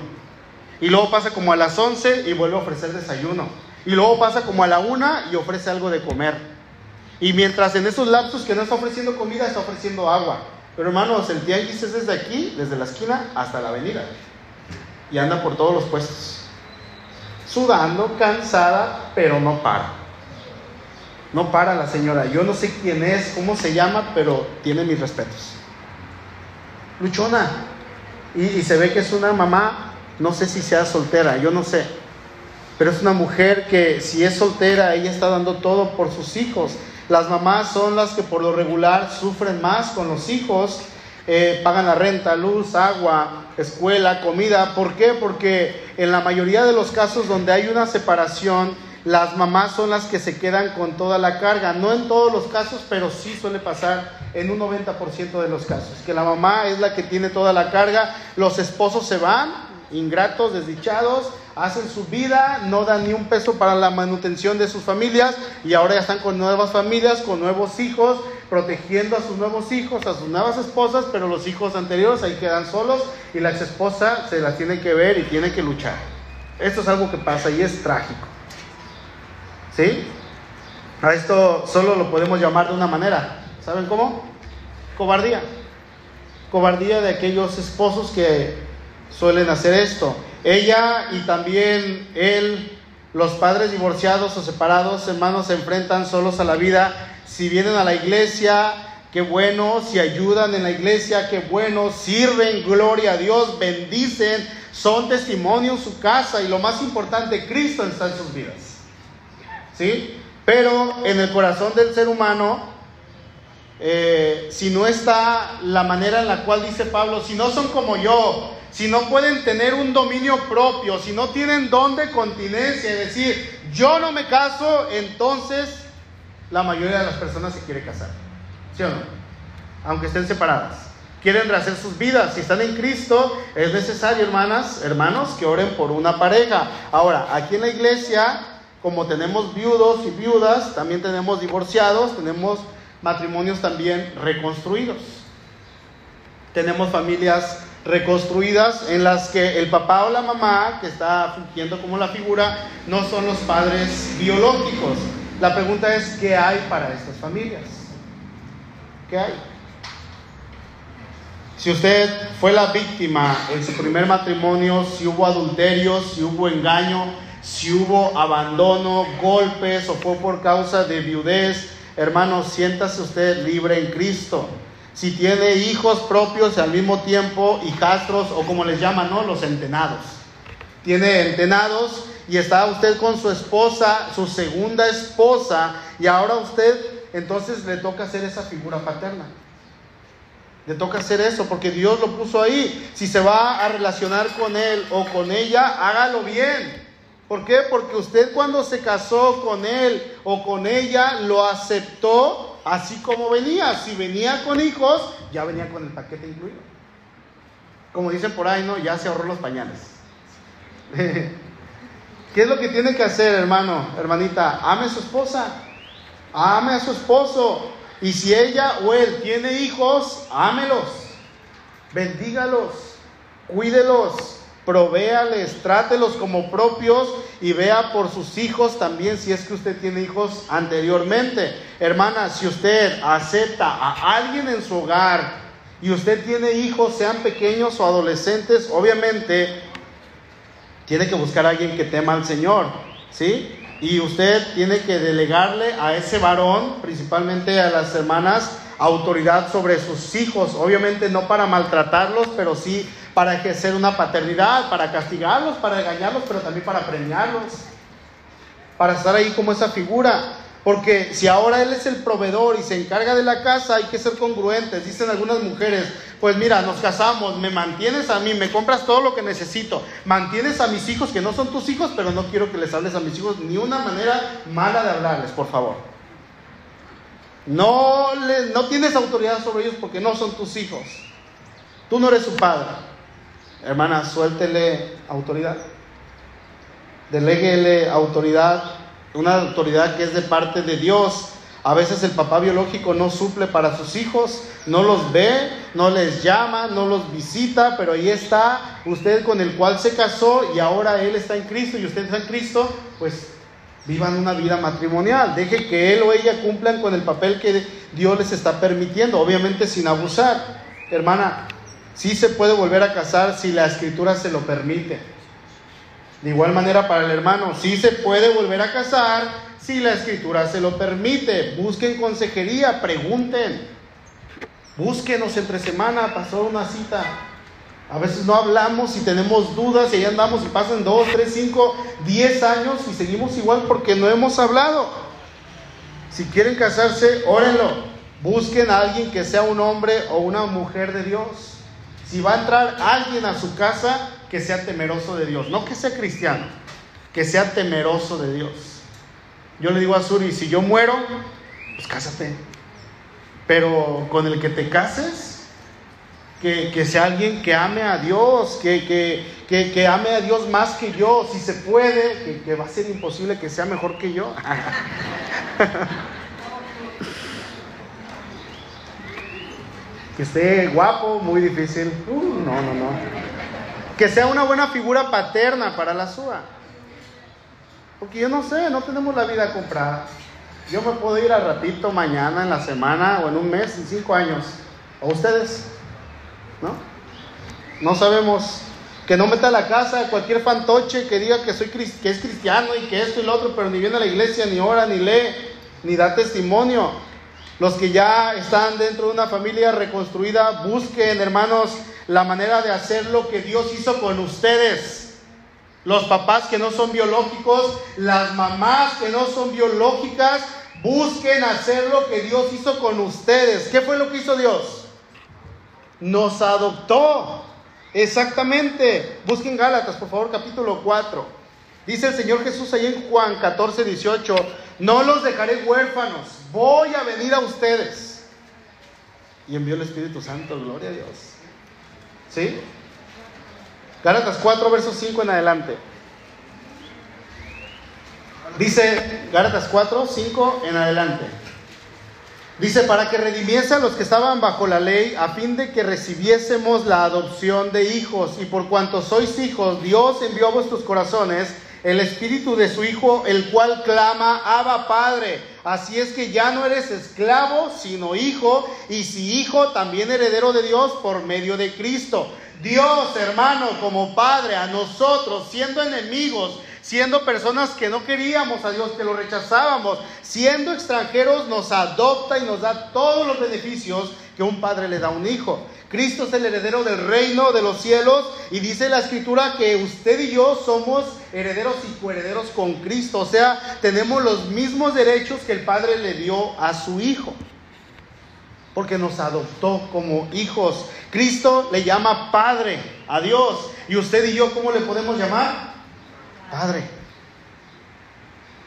[SPEAKER 1] Y luego pasa como a las 11 y vuelve a ofrecer desayuno. Y luego pasa como a la 1 y ofrece algo de comer. Y mientras en esos lapsos que no está ofreciendo comida, está ofreciendo agua. Pero hermanos, el tianguis es desde aquí, desde la esquina hasta la avenida. Y anda por todos los puestos. Sudando, cansada, pero no para. No para la señora. Yo no sé quién es, cómo se llama, pero tiene mis respetos luchona. Y, se ve que es una mamá, no sé si sea soltera, yo no sé. Pero es una mujer que si es soltera, ella está dando todo por sus hijos. Las mamás son las que por lo regular sufren más con los hijos, eh, pagan la renta, luz, agua, escuela, comida. ¿Por qué? Porque en la mayoría de los casos donde hay una separación, las mamás son las que se quedan con toda la carga. No en todos los casos, pero sí suele pasar en un 90% de los casos. Que la mamá es la que tiene toda la carga, los esposos se van, ingratos, desdichados, hacen su vida, no dan ni un peso para la manutención de sus familias y ahora ya están con nuevas familias, con nuevos hijos, protegiendo a sus nuevos hijos, a sus nuevas esposas, pero los hijos anteriores ahí quedan solos y la ex esposa se las tiene que ver y tiene que luchar. Esto es algo que pasa y es trágico. ¿Sí? A esto solo lo podemos llamar de una manera. ¿Saben cómo? Cobardía. Cobardía de aquellos esposos que suelen hacer esto. Ella y también él, los padres divorciados o separados, hermanos, se enfrentan solos a la vida. Si vienen a la iglesia, qué bueno. Si ayudan en la iglesia, qué bueno. Sirven, gloria a Dios, bendicen, son testimonio en su casa. Y lo más importante, Cristo está en sus vidas. ¿sí? Pero en el corazón del ser humano, eh, si no está la manera en la cual dice Pablo, si no son como yo, si no pueden tener un dominio propio, si no tienen don de continencia, decir, yo no me caso, entonces la mayoría de las personas se quiere casar. ¿Sí o no? Aunque estén separadas. Quieren rehacer sus vidas. Si están en Cristo, es necesario, hermanas, hermanos, que oren por una pareja. Ahora, aquí en la iglesia como tenemos viudos y viudas, también tenemos divorciados, tenemos matrimonios también reconstruidos. Tenemos familias reconstruidas en las que el papá o la mamá, que está fingiendo como la figura, no son los padres biológicos. La pregunta es, ¿qué hay para estas familias? ¿Qué hay? Si usted fue la víctima en su primer matrimonio, si hubo adulterio, si hubo engaño, si hubo abandono, golpes o fue por causa de viudez, hermano, siéntase usted libre en Cristo. Si tiene hijos propios y al mismo tiempo hijastros o como les llaman, ¿no? Los entenados. Tiene entenados y está usted con su esposa, su segunda esposa, y ahora usted entonces le toca hacer esa figura paterna. Le toca hacer eso porque Dios lo puso ahí. Si se va a relacionar con él o con ella, hágalo bien. ¿Por qué? Porque usted cuando se casó con él o con ella lo aceptó así como venía. Si venía con hijos, ya venía con el paquete incluido. Como dicen por ahí, ¿no? Ya se ahorró los pañales. ¿Qué es lo que tiene que hacer, hermano, hermanita? Ame a su esposa. Ame a su esposo. Y si ella o él tiene hijos, ámelos. Bendígalos. Cuídelos provéales, trátelos como propios y vea por sus hijos también si es que usted tiene hijos anteriormente. Hermana, si usted acepta a alguien en su hogar y usted tiene hijos, sean pequeños o adolescentes, obviamente tiene que buscar a alguien que tema al Señor, ¿sí? Y usted tiene que delegarle a ese varón, principalmente a las hermanas, autoridad sobre sus hijos, obviamente no para maltratarlos, pero sí para ejercer una paternidad, para castigarlos, para engañarlos, pero también para premiarlos, para estar ahí como esa figura. Porque si ahora Él es el proveedor y se encarga de la casa, hay que ser congruentes. Dicen algunas mujeres, pues mira, nos casamos, me mantienes a mí, me compras todo lo que necesito, mantienes a mis hijos que no son tus hijos, pero no quiero que les hables a mis hijos ni una manera mala de hablarles, por favor. No, no tienes autoridad sobre ellos porque no son tus hijos. Tú no eres su padre. Hermana, suéltele autoridad. Deléguele autoridad, una autoridad que es de parte de Dios. A veces el papá biológico no suple para sus hijos, no los ve, no les llama, no los visita, pero ahí está usted con el cual se casó y ahora él está en Cristo y usted está en Cristo, pues vivan una vida matrimonial, deje que él o ella cumplan con el papel que Dios les está permitiendo, obviamente sin abusar. Hermana, sí se puede volver a casar si la escritura se lo permite. De igual manera para el hermano, sí se puede volver a casar si la escritura se lo permite. Busquen consejería, pregunten. Búsquenos entre semana, pasó una cita. A veces no hablamos y tenemos dudas y ahí andamos y pasan dos, tres, cinco, diez años y seguimos igual porque no hemos hablado. Si quieren casarse, órenlo. Busquen a alguien que sea un hombre o una mujer de Dios. Si va a entrar alguien a su casa, que sea temeroso de Dios. No que sea cristiano, que sea temeroso de Dios. Yo le digo a Suri, si yo muero, pues cásate. Pero con el que te cases, que, sea alguien que ame a Dios, que, que, que, ame a Dios más que yo, si se puede, que, va a ser imposible que sea mejor que yo. que esté guapo, muy difícil. Uh, no, no, no. Que sea una buena figura paterna para la SUA. Porque yo no sé, no tenemos la vida comprada. Yo me puedo ir al ratito, mañana, en la semana, o en un mes, en cinco años. ¿O ustedes? ¿No? No sabemos. Que no meta a la casa cualquier fantoche que diga que, soy, que es cristiano y que esto y lo otro, pero ni viene a la iglesia, ni ora, ni lee, ni da testimonio. Los que ya están dentro de una familia reconstruida, busquen, hermanos, la manera de hacer lo que Dios hizo con ustedes. Los papás que no son biológicos, las mamás que no son biológicas, busquen hacer lo que Dios hizo con ustedes. ¿Qué fue lo que hizo Dios? Nos adoptó. Exactamente. Busquen Gálatas, por favor, capítulo 4. Dice el Señor Jesús ahí en Juan 14, 18, no los dejaré huérfanos, voy a venir a ustedes. Y envió el Espíritu Santo, gloria a Dios. ¿Sí? Gálatas 4, versos 5 en adelante. Dice Gálatas 4, 5 en adelante. Dice, para que redimiese a los que estaban bajo la ley, a fin de que recibiésemos la adopción de hijos. Y por cuanto sois hijos, Dios envió a vuestros corazones el espíritu de su Hijo, el cual clama, Abba Padre. Así es que ya no eres esclavo, sino hijo, y si hijo, también heredero de Dios por medio de Cristo. Dios, hermano, como Padre, a nosotros, siendo enemigos, siendo personas que no queríamos a Dios, que lo rechazábamos, siendo extranjeros, nos adopta y nos da todos los beneficios que un padre le da a un hijo. Cristo es el heredero del reino de los cielos y dice la escritura que usted y yo somos herederos y coherederos con Cristo. O sea, tenemos los mismos derechos que el Padre le dio a su Hijo. Porque nos adoptó como hijos. Cristo le llama Padre a Dios. ¿Y usted y yo cómo le podemos llamar? Padre.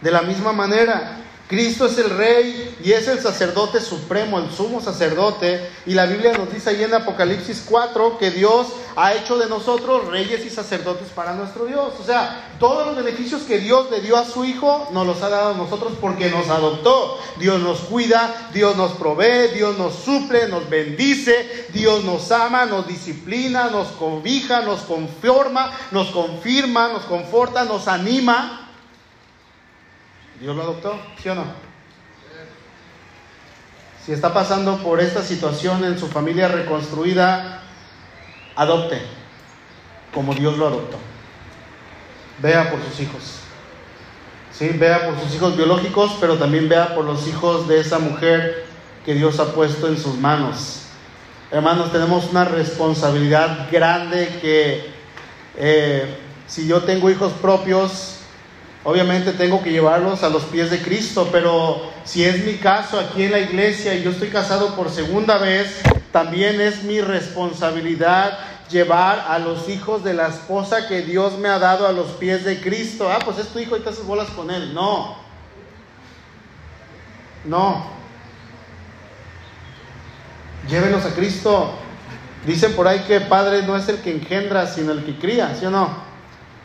[SPEAKER 1] De la misma manera, Cristo es el rey y es el sacerdote supremo, el sumo sacerdote. Y la Biblia nos dice ahí en Apocalipsis 4 que Dios ha hecho de nosotros reyes y sacerdotes para nuestro Dios. O sea, todos los beneficios que Dios le dio a su Hijo nos los ha dado a nosotros porque nos adoptó. Dios nos cuida, Dios nos provee, Dios nos suple, nos bendice, Dios nos ama, nos disciplina, nos cobija, nos conforma, nos confirma, nos conforta, nos anima. Dios lo adoptó, ¿sí o no? Si está pasando por esta situación en su familia reconstruida, adopte como Dios lo adoptó. Vea por sus hijos. Sí, vea por sus hijos biológicos, pero también vea por los hijos de esa mujer que Dios ha puesto en sus manos. Hermanos, tenemos una responsabilidad grande que eh, si yo tengo hijos propios, Obviamente tengo que llevarlos a los pies de Cristo, pero si es mi caso aquí en la iglesia y yo estoy casado por segunda vez, también es mi responsabilidad llevar a los hijos de la esposa que Dios me ha dado a los pies de Cristo. Ah, pues es tu hijo y te haces bolas con él. No. No. Llévenos a Cristo. Dicen por ahí que padre no es el que engendra, sino el que cría, ¿sí o no?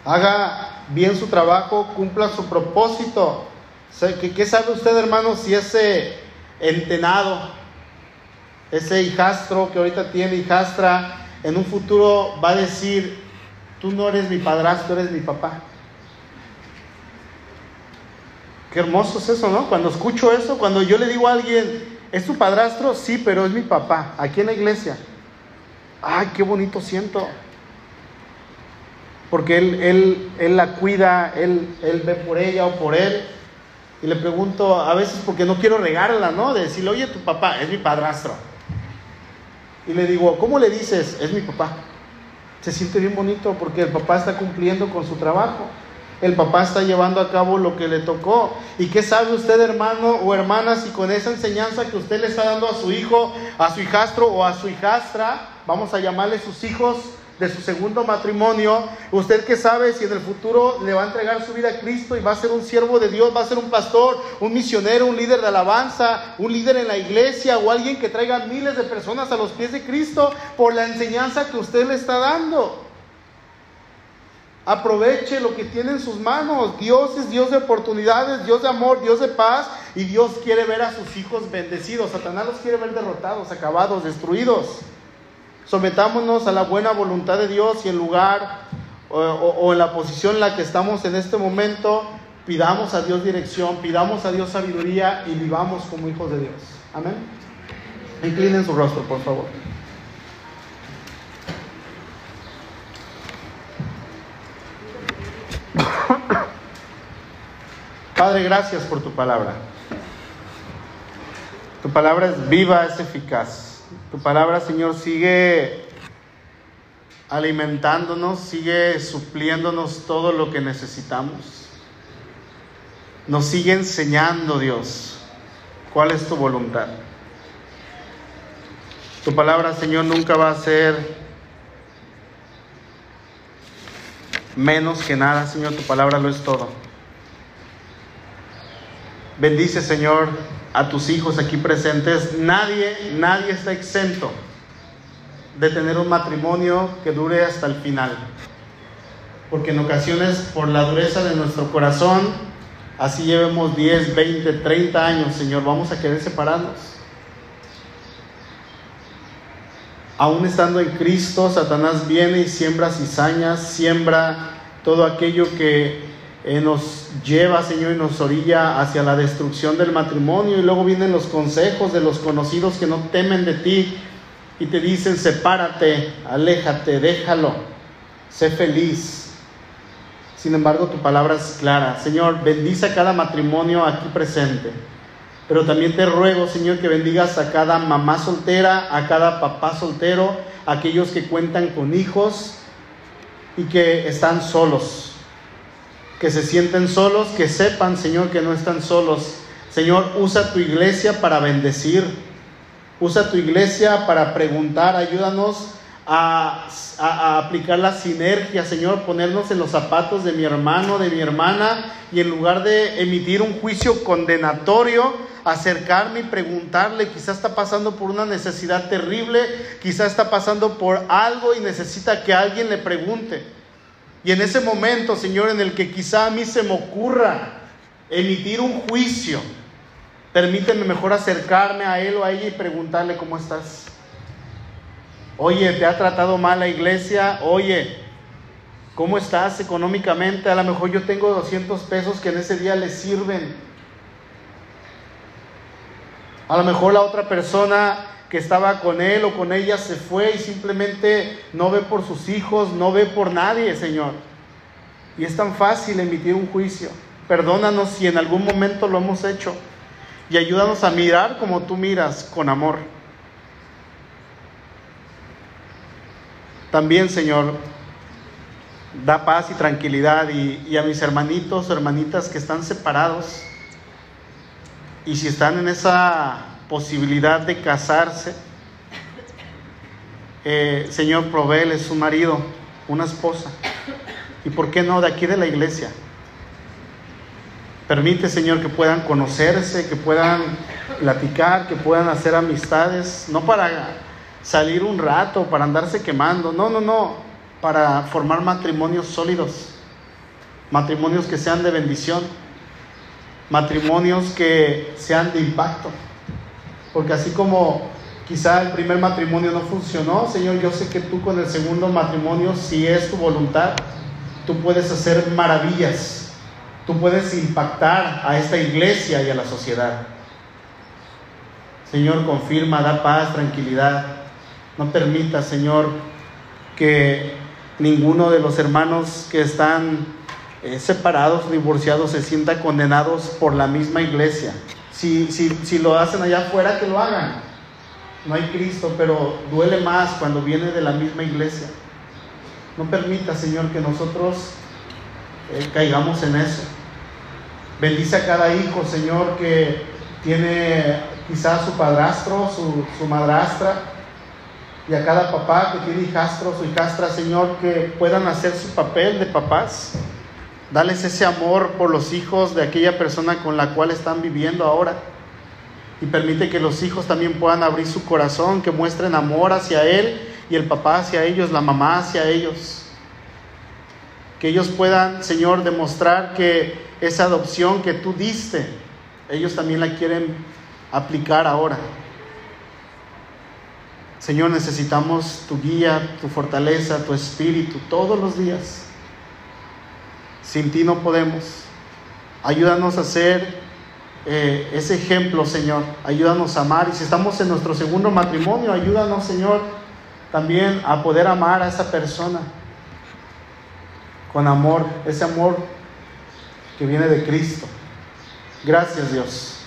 [SPEAKER 1] Haga bien su trabajo, cumpla su propósito. ¿Qué, sabe usted, hermano, si ese entenado, ese hijastro que ahorita tiene hijastra, en un futuro va a decir, tú no eres mi padrastro, eres mi papá? Qué hermoso es eso, ¿no? Cuando escucho eso, cuando yo le digo a alguien, ¿es tu padrastro? Sí, pero es mi papá, aquí en la iglesia. Ay, qué bonito siento. Porque él, él, él la cuida, él, él ve por ella o por él. Y le pregunto a veces porque no quiero regarla, ¿no? De decirle, oye, tu papá es mi padrastro. Y le digo, ¿cómo le dices? Es mi papá. Se siente bien bonito porque el papá está cumpliendo con su trabajo. El papá está llevando a cabo lo que le tocó. ¿Y qué sabe usted, hermano o hermana, si con esa enseñanza que usted le está dando a su hijo, a su hijastro o a su hijastra, vamos a llamarle sus hijos, de su segundo matrimonio, usted que sabe si en el futuro le va a entregar su vida a Cristo y va a ser un siervo de Dios, va a ser un pastor, un misionero, un líder de alabanza, un líder en la iglesia o alguien que traiga miles de personas a los pies de Cristo por la enseñanza que usted le está dando. Aproveche lo que tiene en sus manos. Dios es Dios de oportunidades, Dios de amor, Dios de paz y Dios quiere ver a sus hijos bendecidos. Satanás los quiere ver derrotados, acabados, destruidos. Sometámonos a la buena voluntad de Dios y en lugar o, en la posición en la que estamos en este momento, pidamos a Dios dirección, pidamos a Dios sabiduría y vivamos como hijos de Dios. Amén. Inclinen su rostro, por favor. Padre, gracias por tu palabra. Tu palabra es viva, es eficaz. Tu palabra, Señor, sigue alimentándonos, sigue supliéndonos todo lo que necesitamos. Nos sigue enseñando, Dios, cuál es tu voluntad. Tu palabra, Señor, nunca va a ser menos que nada, Señor. Tu palabra lo es todo. Bendice, Señor, a tus hijos aquí presentes. Nadie, nadie está exento de tener un matrimonio que dure hasta el final. Porque en ocasiones, por la dureza de nuestro corazón, así llevemos 10, 20, 30 años, Señor, vamos a querer separarnos. Aún estando en Cristo, Satanás viene y siembra cizañas, siembra todo aquello que eh, nos lleva, Señor, y nos orilla hacia la destrucción del matrimonio. Y luego vienen los consejos de los conocidos que no temen de ti y te dicen, sepárate, aléjate, déjalo, sé feliz. Sin embargo, tu palabra es clara. Señor, bendice a cada matrimonio aquí presente. Pero también te ruego, Señor, que bendigas a cada mamá soltera, a cada papá soltero, a aquellos que cuentan con hijos y que están solos que se sienten solos, que sepan, Señor, que no están solos. Señor, usa tu iglesia para bendecir. Usa tu iglesia para preguntar. Ayúdanos a, aplicar la sinergia, Señor, ponernos en los zapatos de mi hermano, de mi hermana, y en lugar de emitir un juicio condenatorio, acercarme y preguntarle, quizás está pasando por una necesidad terrible, quizás está pasando por algo y necesita que alguien le pregunte. Y en ese momento, Señor, en el que quizá a mí se me ocurra emitir un juicio, permíteme mejor acercarme a él o a ella y preguntarle cómo estás. Oye, ¿te ha tratado mal la iglesia? Oye, ¿cómo estás económicamente? A lo mejor yo tengo 200 pesos que en ese día le sirven. A lo mejor la otra persona que estaba con él o con ella se fue y simplemente no ve por sus hijos, no ve por nadie, Señor. Y es tan fácil emitir un juicio. Perdónanos si en algún momento lo hemos hecho y ayúdanos a mirar como tú miras, con amor. También, Señor, da paz y tranquilidad y, a mis hermanitos, hermanitas que están separados y si están en esa posibilidad de casarse, eh, Señor, proveele su marido, una esposa. ¿Y por qué no de aquí de la iglesia? Permite, Señor, que puedan conocerse, que puedan platicar, que puedan hacer amistades, no para salir un rato, para andarse quemando, no, no, no, para formar matrimonios sólidos, matrimonios que sean de bendición, matrimonios que sean de impacto. Porque así como quizá el primer matrimonio no funcionó, Señor, yo sé que tú con el segundo matrimonio, si es tu voluntad, tú puedes hacer maravillas, tú puedes impactar a esta iglesia y a la sociedad. Señor, confirma, da paz, tranquilidad. No permita, Señor, que ninguno de los hermanos que están eh, separados, divorciados, se sienta condenados por la misma iglesia. Si, si, si lo hacen allá afuera, que lo hagan. No hay Cristo, pero duele más cuando viene de la misma iglesia. No permita, Señor, que nosotros eh, caigamos en eso. Bendice a cada hijo, Señor, que tiene quizás su padrastro, su, su madrastra, y a cada papá que tiene hijastro, su hijastra, Señor, que puedan hacer su papel de papás. Dales ese amor por los hijos de aquella persona con la cual están viviendo ahora. Y permite que los hijos también puedan abrir su corazón, que muestren amor hacia Él y el papá hacia ellos, la mamá hacia ellos. Que ellos puedan, Señor, demostrar que esa adopción que tú diste, ellos también la quieren aplicar ahora. Señor, necesitamos tu guía, tu fortaleza, tu espíritu todos los días. Sin ti no podemos. Ayúdanos a ser eh, ese ejemplo, Señor. Ayúdanos a amar. Y si estamos en nuestro segundo matrimonio, ayúdanos, Señor, también a poder amar a esa persona con amor, ese amor que viene de Cristo. Gracias, Dios.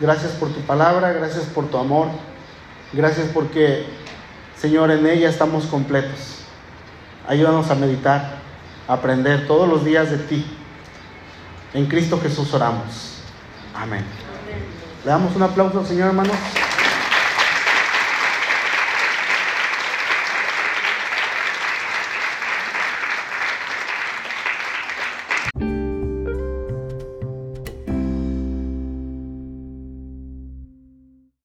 [SPEAKER 1] Gracias por tu palabra, gracias por tu amor. Gracias porque, Señor, en ella estamos completos. Ayúdanos a meditar, aprender todos los días de ti. En Cristo Jesús oramos. Amén. Le damos un aplauso, Señor, hermanos.